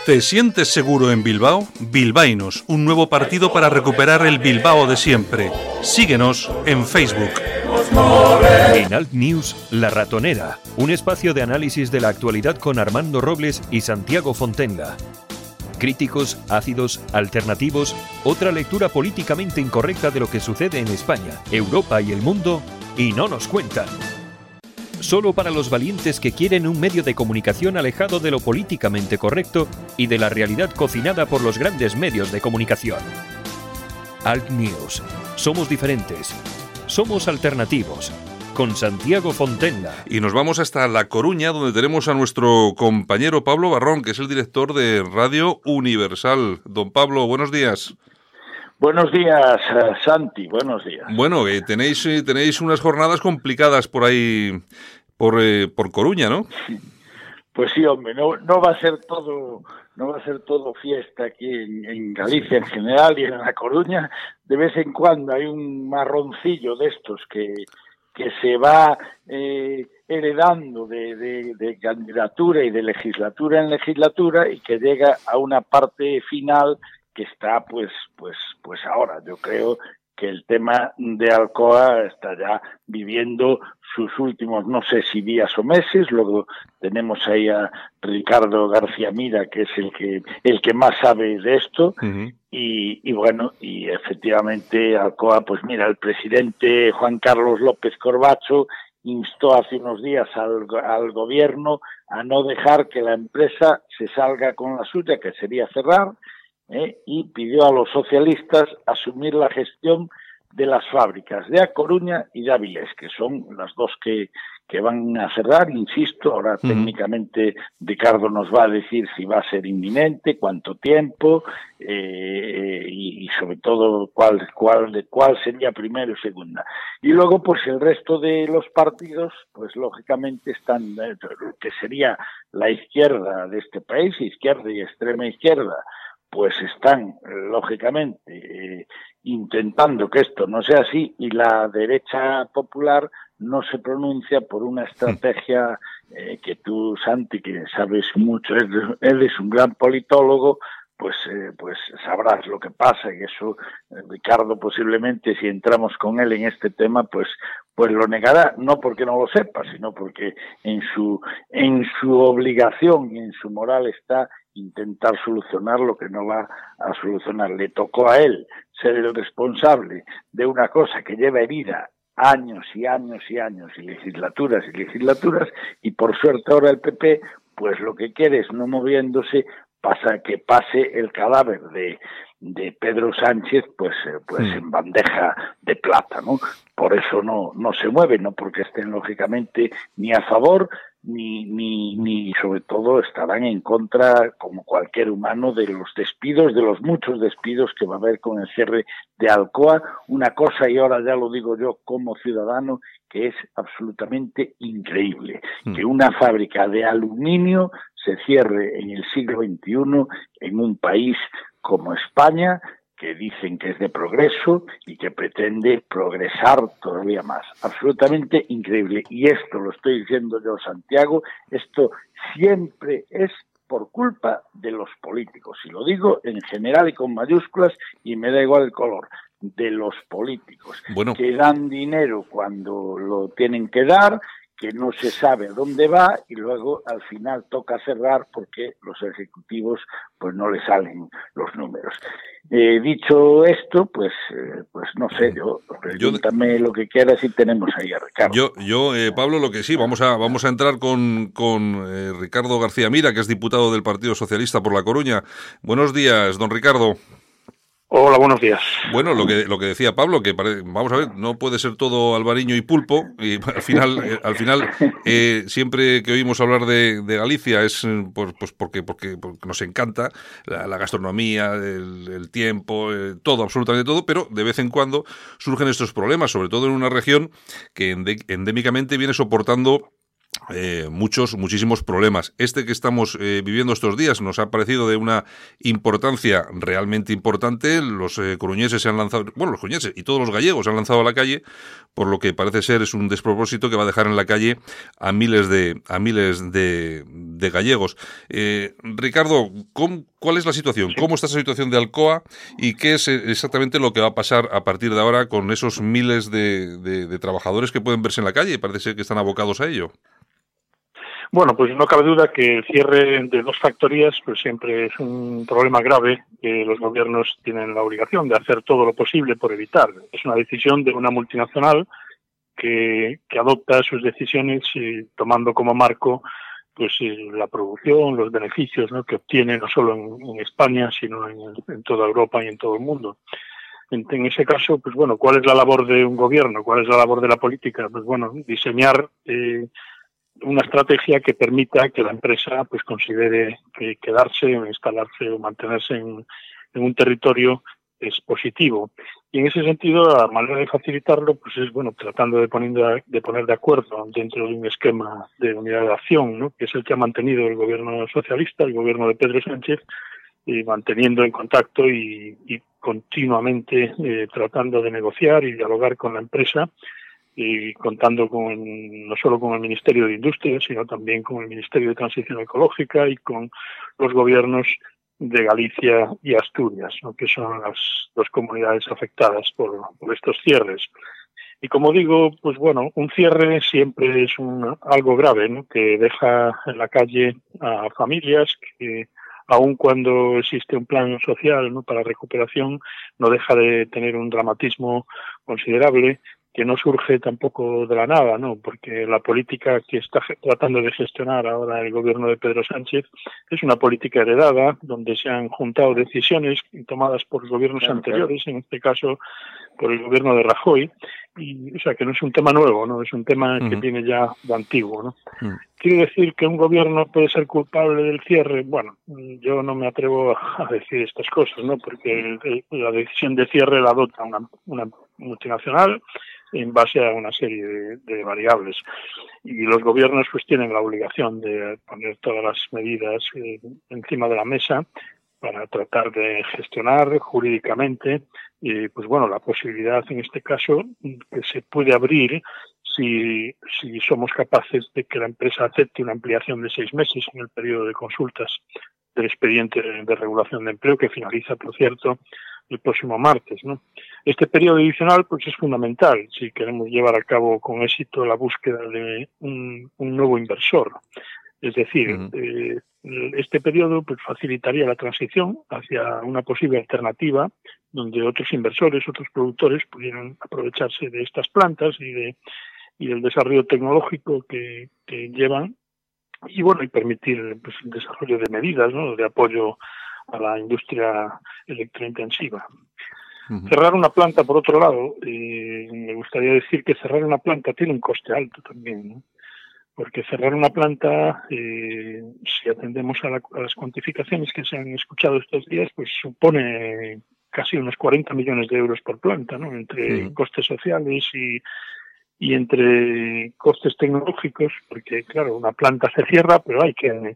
Speaker 1: ¿Te sientes seguro en Bilbao? Bilbainos, un nuevo partido para recuperar el Bilbao de siempre. Síguenos en Facebook.
Speaker 3: En Alt News, La Ratonera, un espacio de análisis de la actualidad con Armando Robles y Santiago Fontenga críticos, ácidos, alternativos, otra lectura políticamente incorrecta de lo que sucede en España, Europa y el mundo, y no nos cuentan. Solo para los valientes que quieren un medio de comunicación alejado de lo políticamente correcto y de la realidad cocinada por los grandes medios de comunicación. Alt News. Somos diferentes. Somos alternativos con Santiago Fontenla.
Speaker 1: Y nos vamos hasta La Coruña, donde tenemos a nuestro compañero Pablo Barrón, que es el director de Radio Universal. Don Pablo, buenos días.
Speaker 10: Buenos días, eh, Santi, buenos días.
Speaker 1: Bueno, eh, tenéis, eh, tenéis unas jornadas complicadas por ahí, por, por Coruña, ¿no?
Speaker 10: Pues sí, hombre, no, no va a ser todo no va a ser todo fiesta aquí en, Galicia en general y en La Coruña. De vez en cuando hay un marroncillo de estos que, que se va eh, heredando de, candidatura y de legislatura en legislatura y que llega a una parte final que está pues pues pues ahora yo creo que el tema de Alcoa está ya viviendo sus últimos, no sé si días o meses. Luego tenemos ahí a Ricardo García Mira, que es el que el que más sabe de esto. Y, bueno, y efectivamente Alcoa, pues mira, el presidente Juan Carlos López Corbacho instó hace unos días al, al gobierno a no dejar que la empresa se salga con la suya, que sería cerrar ¿eh? y pidió a los socialistas asumir la gestión de las fábricas de A Coruña y de Avilés, que son las dos que, que van a cerrar, insisto, ahora técnicamente Ricardo nos va a decir si va a ser inminente, cuánto tiempo eh, y, sobre todo cuál, cuál, cuál sería primero y segunda. Y luego, pues el resto de los partidos, pues lógicamente están, eh, que sería la izquierda de este país, izquierda y extrema izquierda, pues están, lógicamente, eh, intentando que esto no sea así y la derecha popular no se pronuncia por una estrategia eh, que tú, Santi, que sabes mucho, él, es un gran politólogo, pues, eh, pues sabrás lo que pasa y eso Ricardo posiblemente si entramos con él en este tema pues pues lo negará no porque no lo sepa sino porque en su en su obligación y en su moral está intentar solucionar lo que no va a solucionar. Le tocó a él ser el responsable de una cosa que lleva herida años y años y años y legislaturas y legislaturas y por suerte ahora el PP pues lo que quiere es no moviéndose pasa que pase el cadáver de, de Pedro Sánchez pues eh, pues
Speaker 1: Mm.
Speaker 10: en bandeja de plata no por eso no no se mueven no porque estén lógicamente ni a favor ni, ni, ni sobre todo estarán en contra, como cualquier humano, de los despidos, de los muchos despidos que va a haber con el cierre de Alcoa. Una cosa, y ahora ya lo digo yo como ciudadano, que es absolutamente increíble,
Speaker 1: Mm.
Speaker 10: que una fábrica de aluminio se cierre en el siglo XXI en un país como España, que dicen que es de progreso y que pretende progresar todavía más. Absolutamente increíble. Y esto lo estoy diciendo yo, Santiago, esto siempre es por culpa de los políticos. Y lo digo en general y con mayúsculas y me da igual el color de los políticos
Speaker 1: Bueno.
Speaker 10: que dan dinero cuando lo tienen que dar, que no se sabe dónde va y luego al final toca cerrar porque los ejecutivos pues no le salen los números. Eh, dicho esto, pues eh, pues no sé, yo, pregúntame lo que quieras y tenemos ahí a Ricardo.
Speaker 1: Yo, yo eh, Pablo, lo que sí, vamos a, vamos a entrar con, con eh, Ricardo García Mira, que es diputado del Partido Socialista por La Coruña. Buenos días, don Ricardo.
Speaker 11: Hola, buenos días.
Speaker 1: Bueno, lo que, lo que decía Pablo, que pare- vamos a ver, no puede ser todo albariño y pulpo, y al final, eh, al final eh, siempre que oímos hablar de, Galicia es pues, pues porque, porque, porque nos encanta la, gastronomía, el, tiempo, eh, todo, absolutamente todo, pero de vez en cuando surgen estos problemas, sobre todo en una región que endémicamente viene soportando eh, muchos, muchísimos problemas. Este que estamos eh, viviendo estos días nos ha parecido de una importancia realmente importante. Los eh, coruñeses se han lanzado, bueno, los coruñeses y todos los gallegos se han lanzado a la calle, por lo que parece ser es un despropósito que va a dejar en la calle a miles de, a miles de, de gallegos. Ricardo, ¿cómo- ¿cuál es la situación? ¿Cómo está esa situación de Alcoa y qué es exactamente lo que va a pasar a partir de ahora con esos miles de, de- de trabajadores que pueden verse en la calle? Parece ser que están abocados a ello.
Speaker 11: Bueno, pues no cabe duda que el cierre de dos factorías pues siempre es un problema grave que los gobiernos tienen la obligación de hacer todo lo posible por evitar. Es una decisión de una multinacional que, adopta sus decisiones eh, tomando como marco pues eh, la producción, los beneficios que obtiene no solo en, España, sino en, en toda Europa y en todo el mundo. En, en ese caso, pues bueno, ¿cuál es la labor de un gobierno? ¿Cuál es la labor de la política? Pues bueno, diseñar eh, una estrategia que permita que la empresa pues considere que quedarse instalarse o mantenerse en, un territorio es positivo. Y en ese sentido, la manera de facilitarlo pues es bueno tratando de, poniendo, de poner de acuerdo dentro de un esquema de unidad de acción, ¿no? que es el que ha mantenido el gobierno socialista, el gobierno de Pedro Sánchez, y manteniendo en contacto y, y continuamente eh, tratando de negociar y dialogar con la empresa y contando con no solo con el Ministerio de Industria, sino también con el Ministerio de Transición Ecológica y con los gobiernos de Galicia y Asturias, que son las dos comunidades afectadas por, estos cierres. Y como digo, pues bueno, un cierre siempre es un, algo grave, ¿no? que deja en la calle a familias que, aun cuando existe un plan social para recuperación, no deja de tener un dramatismo considerable que no surge tampoco de la nada, ¿no? Porque la política que está tratando de gestionar ahora el gobierno de Pedro Sánchez es una política heredada, donde se han juntado decisiones tomadas por gobiernos
Speaker 10: Claro,
Speaker 11: anteriores, en este caso por el gobierno de Rajoy, y o sea que no es un tema nuevo, ¿no? Es un tema que viene ya de antiguo, ¿no?
Speaker 1: Mm.
Speaker 11: ¿Quiere decir que un gobierno puede ser culpable del cierre? Bueno, yo no me atrevo a decir estas cosas, ¿no? Porque la decisión de cierre la adopta una, multinacional en base a una serie de, de variables. Y los gobiernos pues tienen la obligación de poner todas las medidas eh, encima de la mesa para tratar de gestionar jurídicamente eh, pues bueno la posibilidad en este caso que se puede abrir si, si somos capaces de que la empresa acepte una ampliación de seis meses en el periodo de consultas del expediente de regulación de empleo que finaliza por cierto el próximo martes ¿no? este periodo adicional pues es fundamental si queremos llevar a cabo con éxito la búsqueda de un, un nuevo inversor es decir, eh, este periodo pues, facilitaría la transición hacia una posible alternativa donde otros inversores, otros productores pudieran aprovecharse de estas plantas y, de, y del desarrollo tecnológico que, que llevan y bueno y permitir pues, el desarrollo de medidas ¿no? de apoyo a la industria electrointensiva. Cerrar una planta, por otro lado, eh, me gustaría decir que cerrar una planta tiene un coste alto también, ¿no? porque cerrar una planta, eh, si atendemos a, las cuantificaciones que se han escuchado estos días, pues supone casi unos 40 millones de euros por planta, ¿no? entre costes sociales y, y entre costes tecnológicos, porque claro, una planta se cierra, pero hay que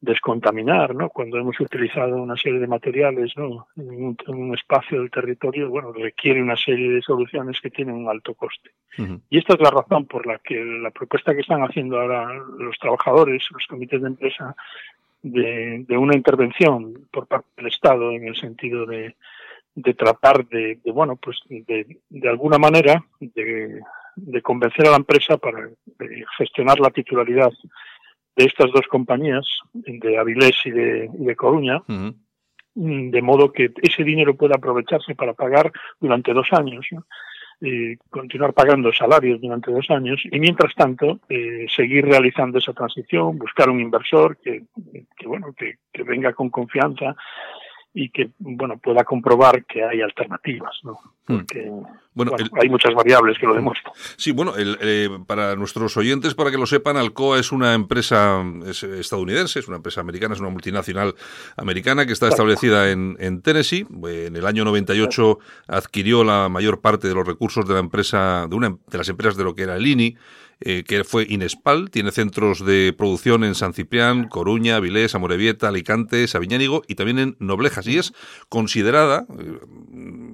Speaker 11: descontaminar, ¿no? Cuando hemos utilizado una serie de materiales, ¿no? En un, espacio del territorio, bueno, requiere una serie de soluciones que tienen un alto coste. Y esta es la razón por la que la propuesta que están haciendo ahora los trabajadores, los comités de empresa, de, una intervención por parte del Estado en el sentido de, de tratar de, bueno, pues de, de alguna manera de, de convencer a la empresa para gestionar la titularidad de estas dos compañías, de Avilés y de, Coruña, mm, de modo que ese dinero pueda aprovecharse para pagar durante dos años. y continuar pagando salarios durante dos años y mientras tanto eh, seguir realizando esa transición, buscar un inversor que, bueno que, que, venga con confianza y que bueno pueda comprobar que hay alternativas no hmm. porque bueno, hay muchas variables que lo demuestran.
Speaker 1: Sí bueno eh, para nuestros oyentes para que lo sepan Alcoa es una empresa estadounidense es una empresa americana es una multinacional americana que está establecida en, en Tennessee. En el año 98 adquirió la mayor parte de los recursos de la empresa de una de las empresas de lo que era el INI eh, que fue Inespal, tiene centros de producción en San Ciprián, Coruña, Avilés, Amorebieta, Alicante, Sabiñánigo y también en Noblejas. Y es considerada, eh,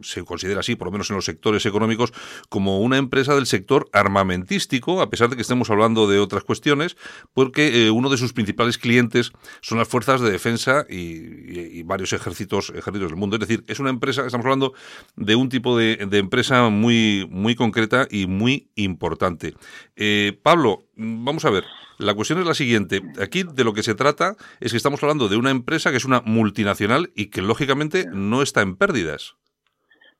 Speaker 1: se considera así, por lo menos en los sectores económicos, como una empresa del sector armamentístico, a pesar de que estemos hablando de otras cuestiones, porque eh, uno de sus principales clientes son las fuerzas de defensa y, varios ejércitos, ejércitos del mundo. Es decir, es una empresa, estamos hablando de un tipo de, empresa muy, muy concreta y muy importante. Eh, Pablo, vamos a ver. La cuestión es la siguiente. Aquí de lo que se trata es que estamos hablando de una empresa que es una multinacional y que lógicamente no está en pérdidas.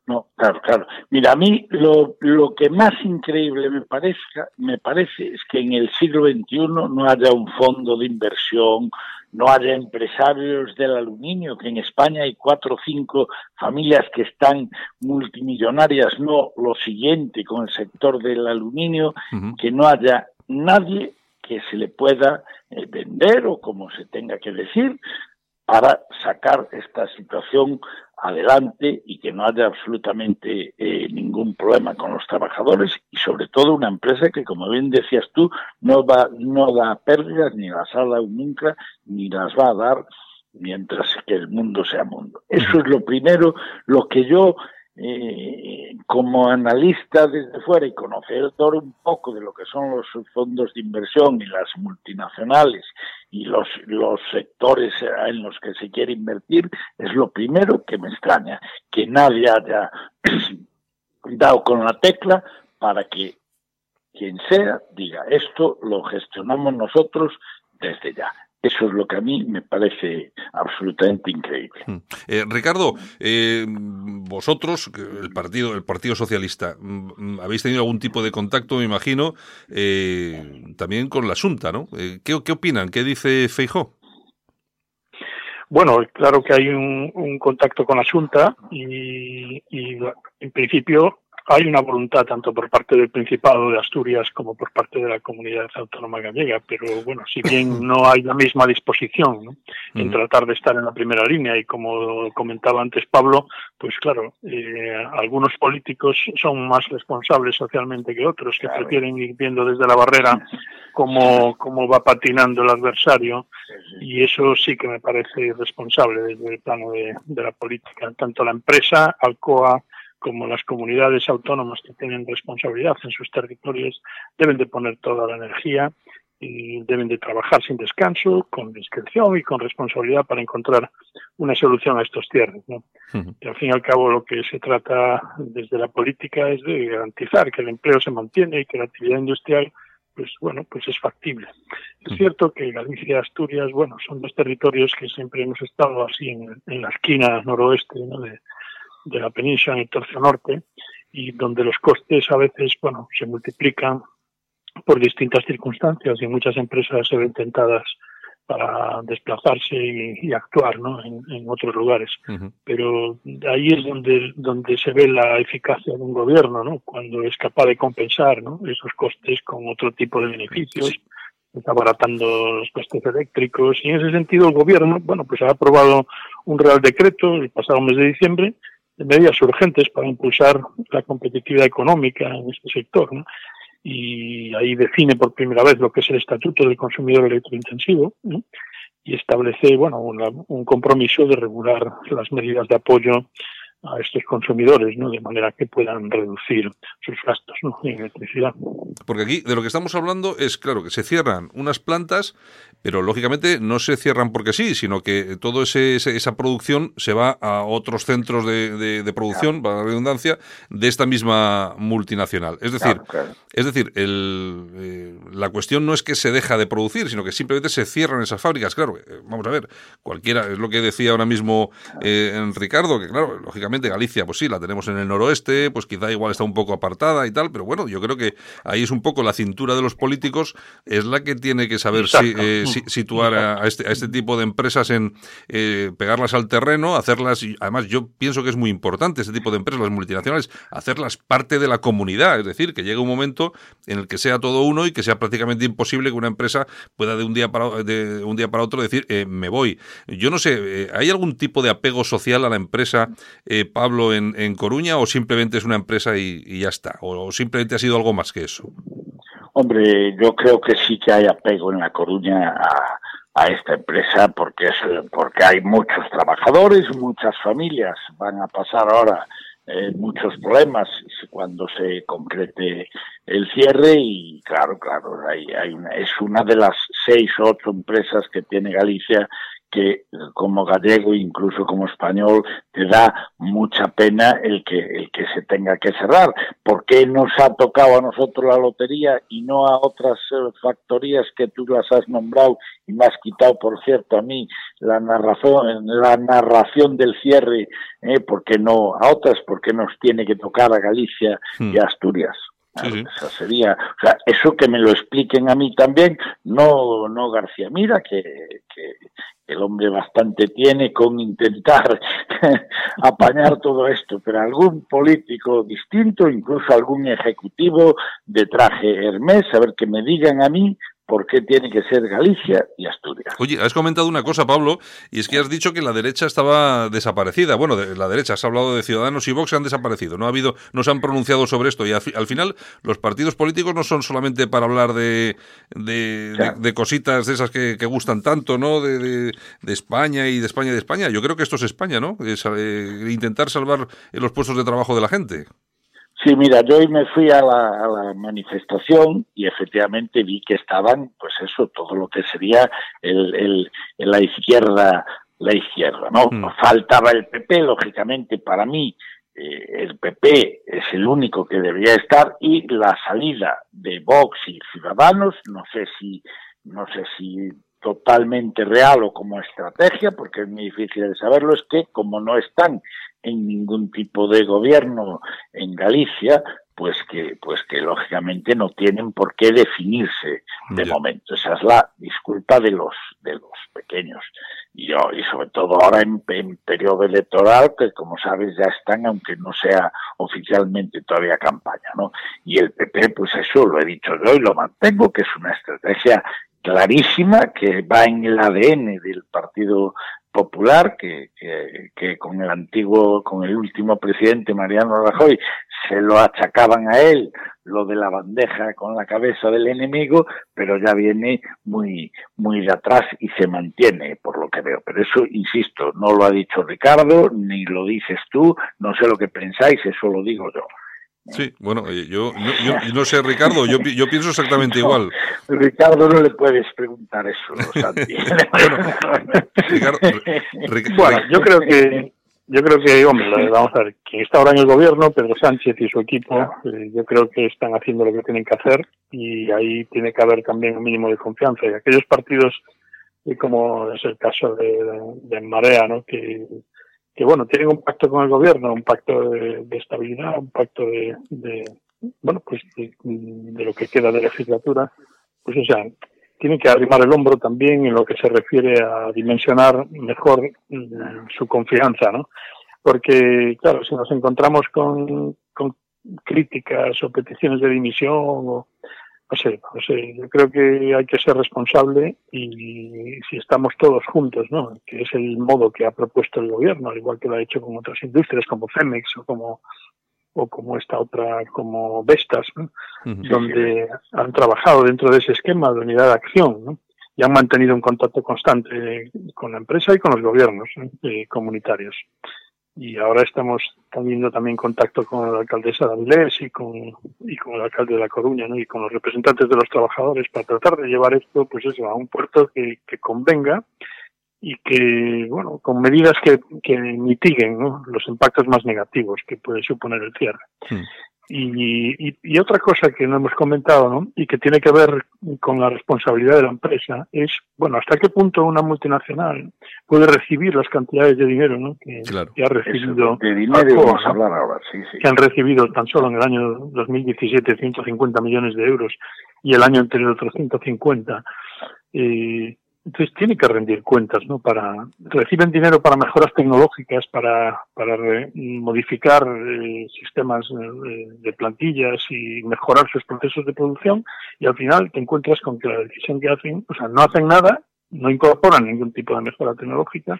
Speaker 10: No, claro, claro. Mira, a mí lo, lo que más increíble me, parezca, me parece es que en el siglo XXI no haya un fondo de inversión, no haya empresarios del aluminio, que en España hay cuatro o cinco familias que están multimillonarias, no lo siguiente con el sector del aluminio, que no haya nadie que se le pueda eh, vender o como se tenga que decir para sacar esta situación adelante y que no haya absolutamente eh, ningún problema con los trabajadores y sobre todo una empresa que como bien decías tú no va no da pérdidas ni las ha dado nunca ni las va a dar mientras que el mundo sea mundo. Eso es lo primero lo que yo eh, como analista desde fuera y conocedor un poco de lo que son los fondos de inversión y las multinacionales y los, los sectores en los que se quiere invertir, es lo primero que me extraña, que nadie haya dado con la tecla para que quien sea diga esto lo gestionamos nosotros desde ya. Eso es lo que a mí me parece absolutamente increíble. Hmm.
Speaker 1: Eh, Ricardo, eh, vosotros, el partido, el Partido Socialista, mm, habéis tenido algún tipo de contacto, me imagino, eh, también con la Junta, ¿no? ¿qué, opinan? ¿Qué dice Feijó?
Speaker 11: Bueno, claro que hay un, contacto con la Junta y, y en principio hay una voluntad tanto por parte del Principado de Asturias como por parte de la comunidad autónoma gallega, pero bueno, si bien no hay la misma disposición en tratar de estar en la primera línea y como comentaba antes Pablo, pues claro, eh, algunos políticos son más responsables socialmente que otros, que prefieren ir viendo desde la barrera cómo, cómo va patinando el adversario y eso sí que me parece irresponsable desde el plano de, de la política, tanto la empresa, Alcoa, como las comunidades autónomas que tienen responsabilidad en sus territorios deben de poner toda la energía y deben de trabajar sin descanso, con discreción y con responsabilidad para encontrar una solución a estos cierres. ¿no? Y al fin y al cabo lo que se trata desde la política es de garantizar que el empleo se mantiene y que la actividad industrial pues bueno, pues es factible. Es cierto que Galicia y Asturias, bueno, son dos territorios que siempre hemos estado así en, en la esquina noroeste ¿no? de, de la península en el tercio norte y donde los costes a veces, bueno, se multiplican por distintas circunstancias y muchas empresas se ven tentadas para desplazarse y, actuar ¿no? en, otros lugares. Pero ahí es donde, donde se ve la eficacia de un gobierno, ¿no? cuando es capaz de compensar ¿no? esos costes con otro tipo de beneficios, está abaratando los costes eléctricos. Y en ese sentido el gobierno bueno, pues ha aprobado un Real Decreto el pasado mes de diciembre de medidas urgentes para impulsar la competitividad económica en este sector. y ahí define por primera vez lo que es el estatuto del consumidor electrointensivo y establece bueno un compromiso de regular las medidas de apoyo a estos consumidores, ¿no? De manera que puedan reducir sus gastos en electricidad.
Speaker 1: Porque aquí de lo que estamos hablando es, claro, que se cierran unas plantas, pero lógicamente no se cierran porque sí, sino que todo ese, esa producción se va a otros centros de, de, producción, para la redundancia, de esta misma multinacional. Es decir, es decir, el, eh, la cuestión no es que se deja de producir, sino que simplemente se cierran esas fábricas. Claro, eh, vamos a ver, cualquiera, es lo que decía ahora mismo eh, Ricardo, que claro, lógicamente Galicia, pues sí, la tenemos en el noroeste, pues quizá igual está un poco apartada y tal, pero bueno, yo creo que ahí es un poco la cintura de los políticos, es la que tiene que saber eh, situar a, este, a este tipo de empresas en eh, pegarlas al terreno, hacerlas, y además yo pienso que es muy importante este tipo de empresas, las multinacionales, hacerlas parte de la comunidad, es decir, que llegue un momento en el que sea todo uno y que sea prácticamente imposible que una empresa pueda de un día para, de un día para otro decir, eh, me voy. Yo no sé, ¿hay algún tipo de apego social a la empresa? Eh, Pablo en, Coruña o simplemente es una empresa y, ya está? O, simplemente ha sido algo más que eso?
Speaker 10: Hombre, yo creo que sí que hay apego en La Coruña a, esta empresa porque, es, porque hay muchos trabajadores, muchas familias van a pasar ahora eh, muchos problemas cuando se concrete el cierre y claro, claro, hay, hay una, es una de las seis o ocho empresas que tiene Galicia que como gallego, incluso como español, te da mucha pena el que, el que se tenga que cerrar. ¿Por qué nos ha tocado a nosotros la lotería y no a otras eh, factorías que tú las has nombrado y me has quitado, por cierto, a mí la narración, la narración del cierre, eh, porque no a otras, porque nos tiene que tocar a Galicia y a Eso sería, o sea, eso que me lo expliquen a mí también, no, no García Mira, que, que el hombre bastante tiene con intentar apañar todo esto, pero algún político distinto, incluso algún ejecutivo de traje Hermes, a ver que me digan a mí por qué tiene que ser Galicia y Asturias.
Speaker 1: Oye, has comentado una cosa, Pablo, y es que has dicho que la derecha estaba desaparecida. Bueno, de la derecha, has hablado de Ciudadanos y Vox han desaparecido. No ha habido, no se han pronunciado sobre esto. Y al, final, los partidos políticos no son solamente para hablar de, de, cositas de esas que, gustan tanto, ¿no? De, España y de España y de España. Yo creo que esto es España, ¿no? Es, eh, intentar salvar los puestos de trabajo de la gente.
Speaker 10: Sí, mira, yo hoy me fui a la, manifestación y efectivamente vi que estaban, pues eso, todo lo que sería el, el, la izquierda, la izquierda, ¿no? Mm. Faltaba el PP, lógicamente, para mí eh, el PP es el único que debería estar y la salida de Vox y Ciudadanos, no sé si, no sé si totalmente real o como estrategia, porque es muy difícil de saberlo, es que como no están en ningún tipo de gobierno en Galicia, pues que, pues que lógicamente no tienen por qué definirse de momento. Esa es la disculpa de los, de los pequeños. Y, yo, y sobre todo ahora en, en periodo electoral, que como sabes ya están, aunque no sea oficialmente todavía campaña, ¿no? Y el PP, pues eso lo he dicho yo y lo mantengo, que es una estrategia clarísima que va en el ADN del Partido Popular, que, que, con el antiguo, con el último presidente Mariano Rajoy, se lo achacaban a él lo de la bandeja con la cabeza del enemigo, pero ya viene muy, muy de atrás y se mantiene, por lo que veo. Pero eso, insisto, no lo ha dicho Ricardo, ni lo dices tú, no sé lo que pensáis, eso lo digo yo.
Speaker 1: Sí, bueno, eh, yo, yo, no sé, Ricardo, yo, yo pienso exactamente igual.
Speaker 10: Ricardo no le puedes preguntar eso, Santi.
Speaker 11: bueno, yo creo que yo creo que, hombre, vamos a ver, quien está ahora en el gobierno, Pedro Sánchez y su equipo, eh, yo creo que están haciendo lo que tienen que hacer y ahí tiene que haber también un mínimo de confianza. Y aquellos partidos, eh, como es el caso de, de Marea, ¿no? que que bueno, tienen un pacto con el gobierno, un pacto de, estabilidad, un pacto de, bueno, pues de, lo que queda de legislatura, pues o sea, tienen que arrimar el hombro también en lo que se refiere a dimensionar mejor mm, su confianza, ¿no? Porque, claro, si nos encontramos con, con críticas o peticiones de dimisión o no sé, no sé, yo creo que hay que ser responsable y si estamos todos juntos, ¿no? Que es el modo que ha propuesto el gobierno, al igual que lo ha hecho con otras industrias como Femex o como o como esta otra como Vestas, donde han trabajado dentro de ese esquema de unidad de acción, ¿no? y han mantenido un contacto constante con la empresa y con los gobiernos eh, comunitarios y ahora estamos teniendo también contacto con la alcaldesa de Avilés y con, y con el alcalde de La Coruña y con los representantes de los trabajadores para tratar de llevar esto pues eso, a un puerto que, convenga y que, bueno, con medidas que, que mitiguen los impactos más negativos que puede suponer el cierre. Hmm. Y, y, otra cosa que no hemos comentado ¿no? y que tiene que ver con la responsabilidad de la empresa es, bueno, hasta qué punto una multinacional puede recibir las cantidades de dinero ¿no? que, ha recibido.
Speaker 10: de dinero vamos a hablar ahora, sí, sí.
Speaker 11: Que han recibido tan solo en el año 2017 150 millones de euros y el año anterior otros 150. Eh, entonces tiene que rendir cuentas, ¿no? Para reciben dinero para mejoras tecnológicas, para para modificar eh, sistemas eh, de plantillas y mejorar sus procesos de producción y al final te encuentras con que la decisión que hacen, o sea, no hacen nada, no incorporan ningún tipo de mejora tecnológica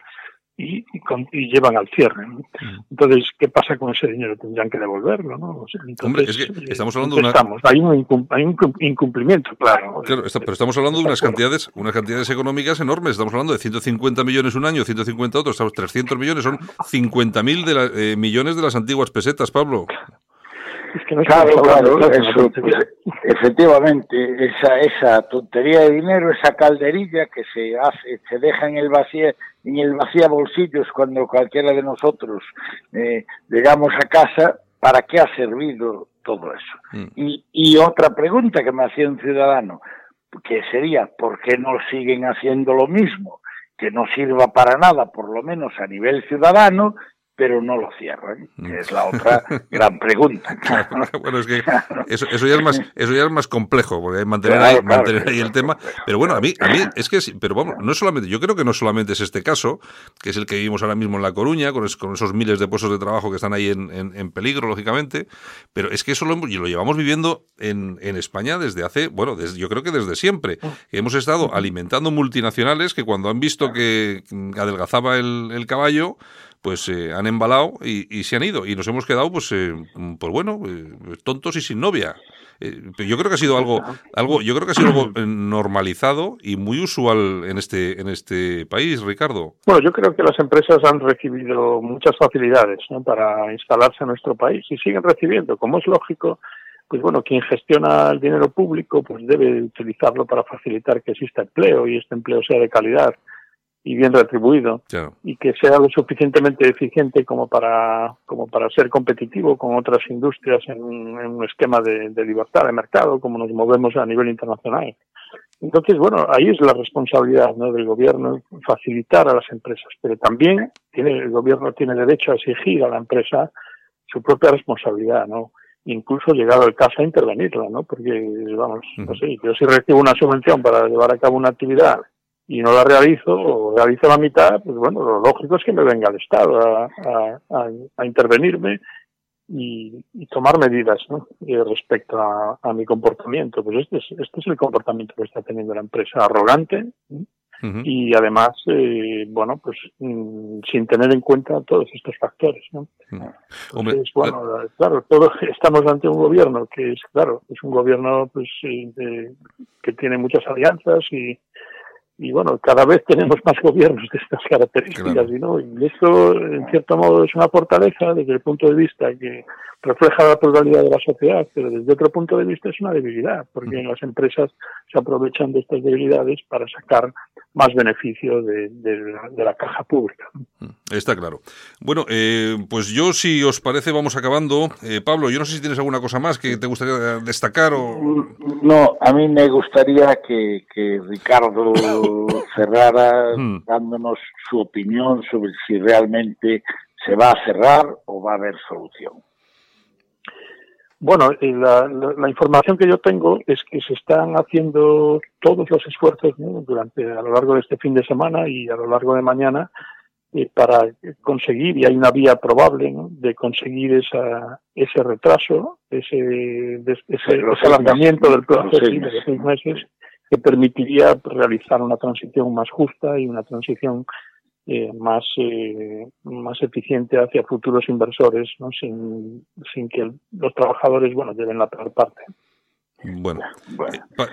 Speaker 11: y, y, llevan al cierre. Mm. Entonces, ¿qué pasa con ese dinero? Tendrían que devolverlo, ¿no?
Speaker 1: entonces, Hombre, es que eh, estamos hablando de una...
Speaker 11: Hay, un hay, un incumplimiento, claro.
Speaker 1: Claro, pero estamos hablando de unas cantidades, unas cantidades económicas enormes. Estamos hablando de 150 millones un año, 150 otros, estamos 300 millones, son 50.000 de la, eh, millones de las antiguas pesetas, Pablo
Speaker 10: claro, claro, eso, efectivamente, esa, esa tontería de dinero, esa calderilla que se hace, se deja en el vacío, en el vacía bolsillos cuando cualquiera de nosotros eh, llegamos a casa, ¿para qué ha servido todo eso? Mm. Y, y otra pregunta que me hacía un ciudadano, que sería, ¿por qué no siguen haciendo lo mismo? que no sirva para nada, por lo menos a nivel ciudadano, pero no lo cierran, que mm. es la otra gran pregunta.
Speaker 1: bueno, es que eso, ya es más, eso ya es más complejo, porque hay mantener, ahí, mantener ahí el tema. Pero bueno, a mí, a mí es que, pero vamos, no solamente, yo creo que no solamente es este caso, que es el que vivimos ahora mismo en La Coruña, con, esos miles de puestos de trabajo que están ahí en, peligro, lógicamente, pero es que eso lo, lo llevamos viviendo en, España desde hace, bueno, desde, yo creo que desde siempre. hemos estado alimentando multinacionales que cuando han visto que adelgazaba el, el caballo, pues eh, han embalado y, se han ido. Y nos hemos quedado, pues, eh, pues bueno, eh, tontos y sin novia. yo creo que ha sido algo, algo, yo creo que ha sido algo normalizado y muy usual en este, en este país, Ricardo.
Speaker 11: Bueno, yo creo que las empresas han recibido muchas facilidades para instalarse en nuestro país y siguen recibiendo, como es lógico. Pues bueno, quien gestiona el dinero público pues debe utilizarlo para facilitar que exista empleo y este empleo sea de calidad y bien retribuido y que sea lo suficientemente eficiente como para como para ser competitivo con otras industrias en, un esquema de, libertad de mercado como nos movemos a nivel internacional. Entonces bueno ahí es la responsabilidad ¿no? del gobierno facilitar a las empresas pero también tiene el gobierno tiene derecho a exigir a la empresa su propia responsabilidad no incluso llegado el caso a intervenirla no porque vamos no sé yo si recibo una subvención para llevar a cabo una actividad y no la realizo o realizo la mitad, pues bueno, lo lógico es que me venga el Estado a, a, intervenirme y, tomar medidas ¿no? Eh, respecto a, mi comportamiento. Pues este es, este es el comportamiento que está teniendo la empresa, arrogante y además, eh, bueno, pues mm, sin tener en cuenta todos estos factores. ¿no? Entonces, bueno, claro, todos estamos ante un gobierno que es, claro, es un gobierno pues eh, que tiene muchas alianzas y y bueno, cada vez tenemos más gobiernos de estas características, ¿no? y esto en cierto modo es una fortaleza desde el punto de vista que refleja la pluralidad de la sociedad, pero desde otro punto de vista es una debilidad, porque las empresas se aprovechan de estas debilidades para sacar más beneficio de, la, caja pública.
Speaker 1: Está claro. Bueno, eh, pues yo, si os parece, vamos acabando. Eh, Pablo, yo no sé si tienes alguna cosa más que te gustaría destacar o...
Speaker 10: No, a mí me gustaría que, que Ricardo cerrara hmm. dándonos su opinión sobre si realmente se va a cerrar o va a haber solución.
Speaker 11: Bueno, la, la, información que yo tengo es que se están haciendo todos los esfuerzos durante a lo largo de este fin de semana y a lo largo de mañana eh, para conseguir, y hay una vía probable de conseguir esa, ese retraso, ese, ese, alargamiento del plazo de seis meses que permitiría realizar una transición más justa y una transición eh, más, eh, más eficiente hacia futuros inversores, ¿no? sin, sin que los trabajadores bueno, lleven la peor parte.
Speaker 1: Bueno,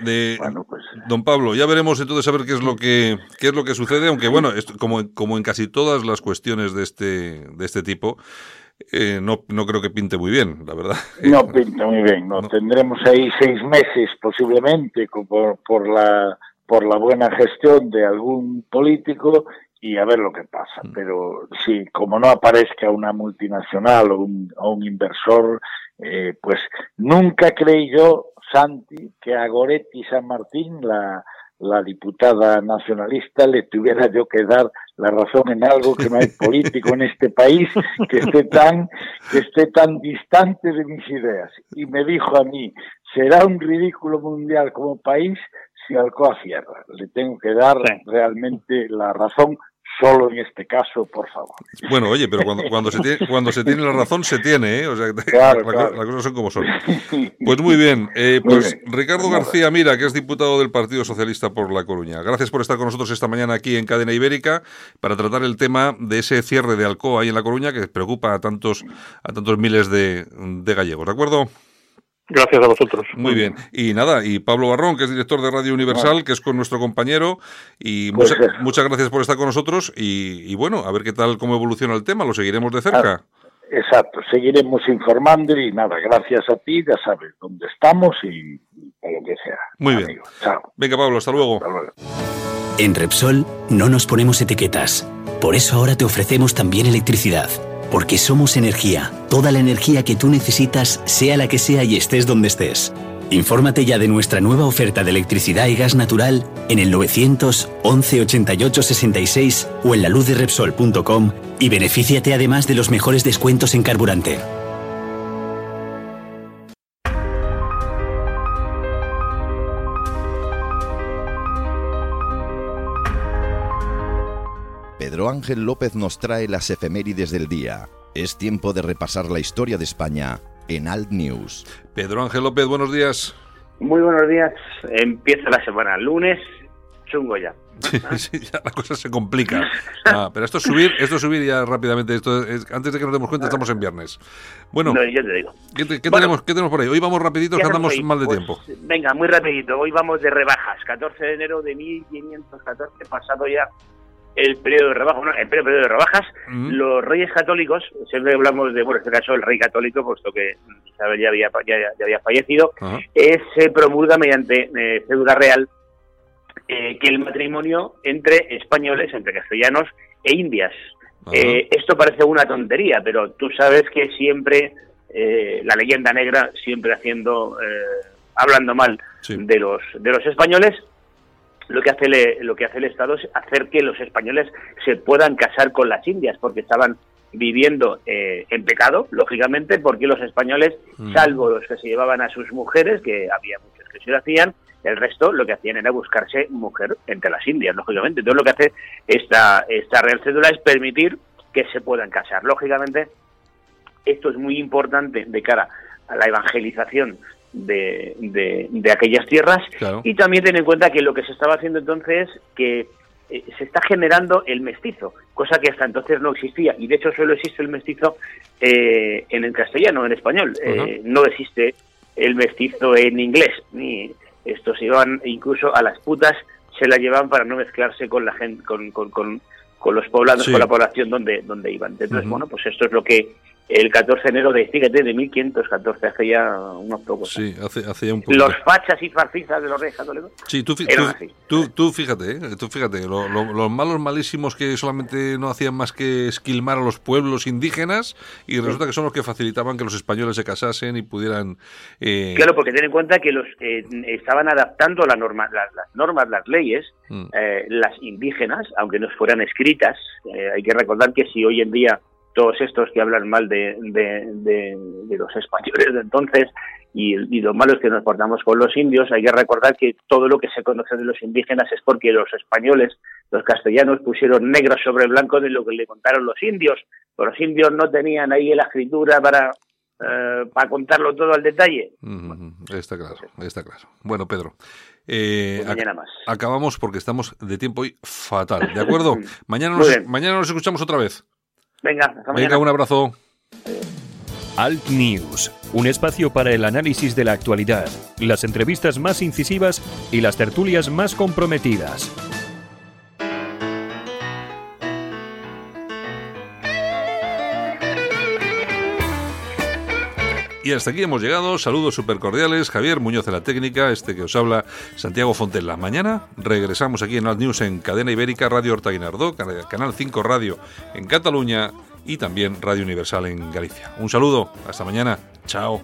Speaker 1: de, pues. don Pablo, ya veremos entonces a ver qué es lo que qué es lo que sucede, aunque bueno, como, como en casi todas las cuestiones de este de este tipo, eh, no, no creo que pinte muy bien, la verdad.
Speaker 10: No pinta muy bien, no, tendremos ahí seis meses posiblemente por, por la por la buena gestión de algún político y a ver lo que pasa. Mm. Pero sí, como no aparezca una multinacional o un, un inversor, eh, pues nunca creí yo, Santi, que a Goretti San Martín, la, la diputada nacionalista, le tuviera yo que dar la razón en algo que no hay político en este país que esté tan que esté tan distante de mis ideas. Y me dijo a mí será un ridículo mundial como país si Alcoa cierra le tengo que dar realmente la razón solo en este caso, por favor.
Speaker 1: Bueno, oye, pero cuando, cuando, se, tiene, cuando se tiene la razón, se tiene, ¿eh? O sea, las cosas son como son. Pues muy bien, eh, pues Ricardo García Mira, que es diputado del Partido Socialista por La Coruña. Gracias por estar con nosotros esta mañana aquí en Cadena Ibérica para tratar el tema de ese cierre de Alcoa ahí en La Coruña que preocupa a tantos, a tantos miles de, de gallegos, ¿de acuerdo?
Speaker 11: Gracias a vosotros.
Speaker 1: Muy bien. Y nada, y Pablo Barrón, que es director de Radio Universal, que es con nuestro compañero. Y pues muchas gracias por estar con nosotros. Y, bueno, a ver qué tal, cómo evoluciona el tema. Lo seguiremos de cerca. Ah,
Speaker 10: exacto, seguiremos informando y nada, gracias a ti, ya sabes dónde estamos y, lo que sea.
Speaker 1: Muy bien. Venga, Pablo, hasta luego. hasta luego.
Speaker 2: En Repsol no nos ponemos etiquetas. Por eso ahora te ofrecemos también electricidad porque somos energía, toda la energía que tú necesitas, sea la que sea y estés donde estés. Infórmate ya de nuestra nueva oferta de electricidad y gas natural en el 911 88 66 o en la luz de Repsol.com y benefíciate además de los mejores descuentos en carburante.
Speaker 12: Pedro Ángel López nos trae las efemérides del día. Es tiempo de repasar la historia de España en Alt News.
Speaker 1: Pedro Ángel López, buenos días.
Speaker 13: Muy buenos días. Empieza la semana. Lunes, chungo ya.
Speaker 1: Sí, ya la cosa se complica. Ah, pero esto es subir, esto es subir ya rápidamente. Esto antes de que nos demos cuenta, estamos en viernes. Bueno,
Speaker 13: yo te digo.
Speaker 1: ¿qué, tenemos, ¿qué, tenemos, por ahí? Hoy vamos rapidito, que andamos mal de pues, tiempo.
Speaker 13: Venga, muy rapidito. Hoy vamos de rebajas. 14 de enero de 1514, pasado ya el periodo de rebajas, el periodo de rebajas, los reyes católicos, siempre hablamos de, bueno, en este caso el rey católico, puesto que Isabel ya había, ya, había fallecido, se promulga mediante eh, cédula real eh, que el matrimonio entre españoles, entre castellanos e indias. Eh, esto parece una tontería, pero tú sabes que siempre la leyenda negra, siempre haciendo, hablando mal de los de los españoles, lo que hace lo que hace el Estado es hacer que los españoles se puedan casar con las indias porque estaban viviendo eh, en pecado, lógicamente, porque los españoles, mm. salvo los que se llevaban a sus mujeres, que había muchos que se lo hacían, el resto lo que hacían era buscarse mujer entre las indias, lógicamente. Entonces lo que hace esta, esta Real Cédula es permitir que se puedan casar. Lógicamente, esto es muy importante de cara a la evangelización de, de, aquellas tierras. Y también ten en cuenta que lo que se estaba haciendo entonces es que eh, se está generando el mestizo, cosa que hasta entonces no existía. Y de hecho solo existe el mestizo eh, en el castellano, en español. Eh, no existe el mestizo en inglés. Ni estos iban incluso a las putas, se la llevaban para no mezclarse con la gente, con, con, con, los poblados, con la población donde, donde iban. Entonces, bueno, pues esto es lo que el 14 de enero de, fíjate, de 1514, hace ya unos pocos
Speaker 1: Sí, hace, hace ya un
Speaker 13: poco. Los fachas y farcistas de los reyes católicos
Speaker 1: Sí, tú, tú, fíjate, ¿eh? tú fíjate, los malos malísimos que solamente no hacían más que esquilmar a los pueblos indígenas y resulta que son los que facilitaban que los españoles se casasen y pudieran...
Speaker 13: Eh... Claro, porque ten en cuenta que los eh, estaban adaptando la norma, las, normas, las leyes, mm. eh, las indígenas, aunque no fueran escritas, hay que recordar que si hoy en día todos estos que hablan mal de, los españoles de entonces y, y lo malo es que nos portamos con los indios, hay que recordar que todo lo que se conoce de los indígenas es porque los españoles, los castellanos, pusieron negro sobre blanco de lo que le contaron los indios. Pero los indios no tenían ahí la escritura para, eh, para contarlo todo al detalle.
Speaker 14: está claro, está claro. Bueno, Pedro. Eh,
Speaker 13: pues mañana más.
Speaker 14: Acabamos porque estamos de tiempo hoy fatal, ¿de acuerdo? mañana, nos, mañana nos escuchamos otra vez.
Speaker 13: Venga, hasta mañana.
Speaker 14: Venga, un abrazo.
Speaker 3: Alt News, un espacio para el análisis de la actualidad, las entrevistas más incisivas y las tertulias más comprometidas.
Speaker 14: Y hasta aquí hemos llegado. Saludos súper cordiales. Javier Muñoz de la técnica, este que os habla, Santiago Fontella. Mañana regresamos aquí en Alt News en Cadena Ibérica, Radio Horta Guinardó, Canal 5 Radio en Cataluña y también Radio Universal en Galicia. Un saludo, hasta mañana, chao.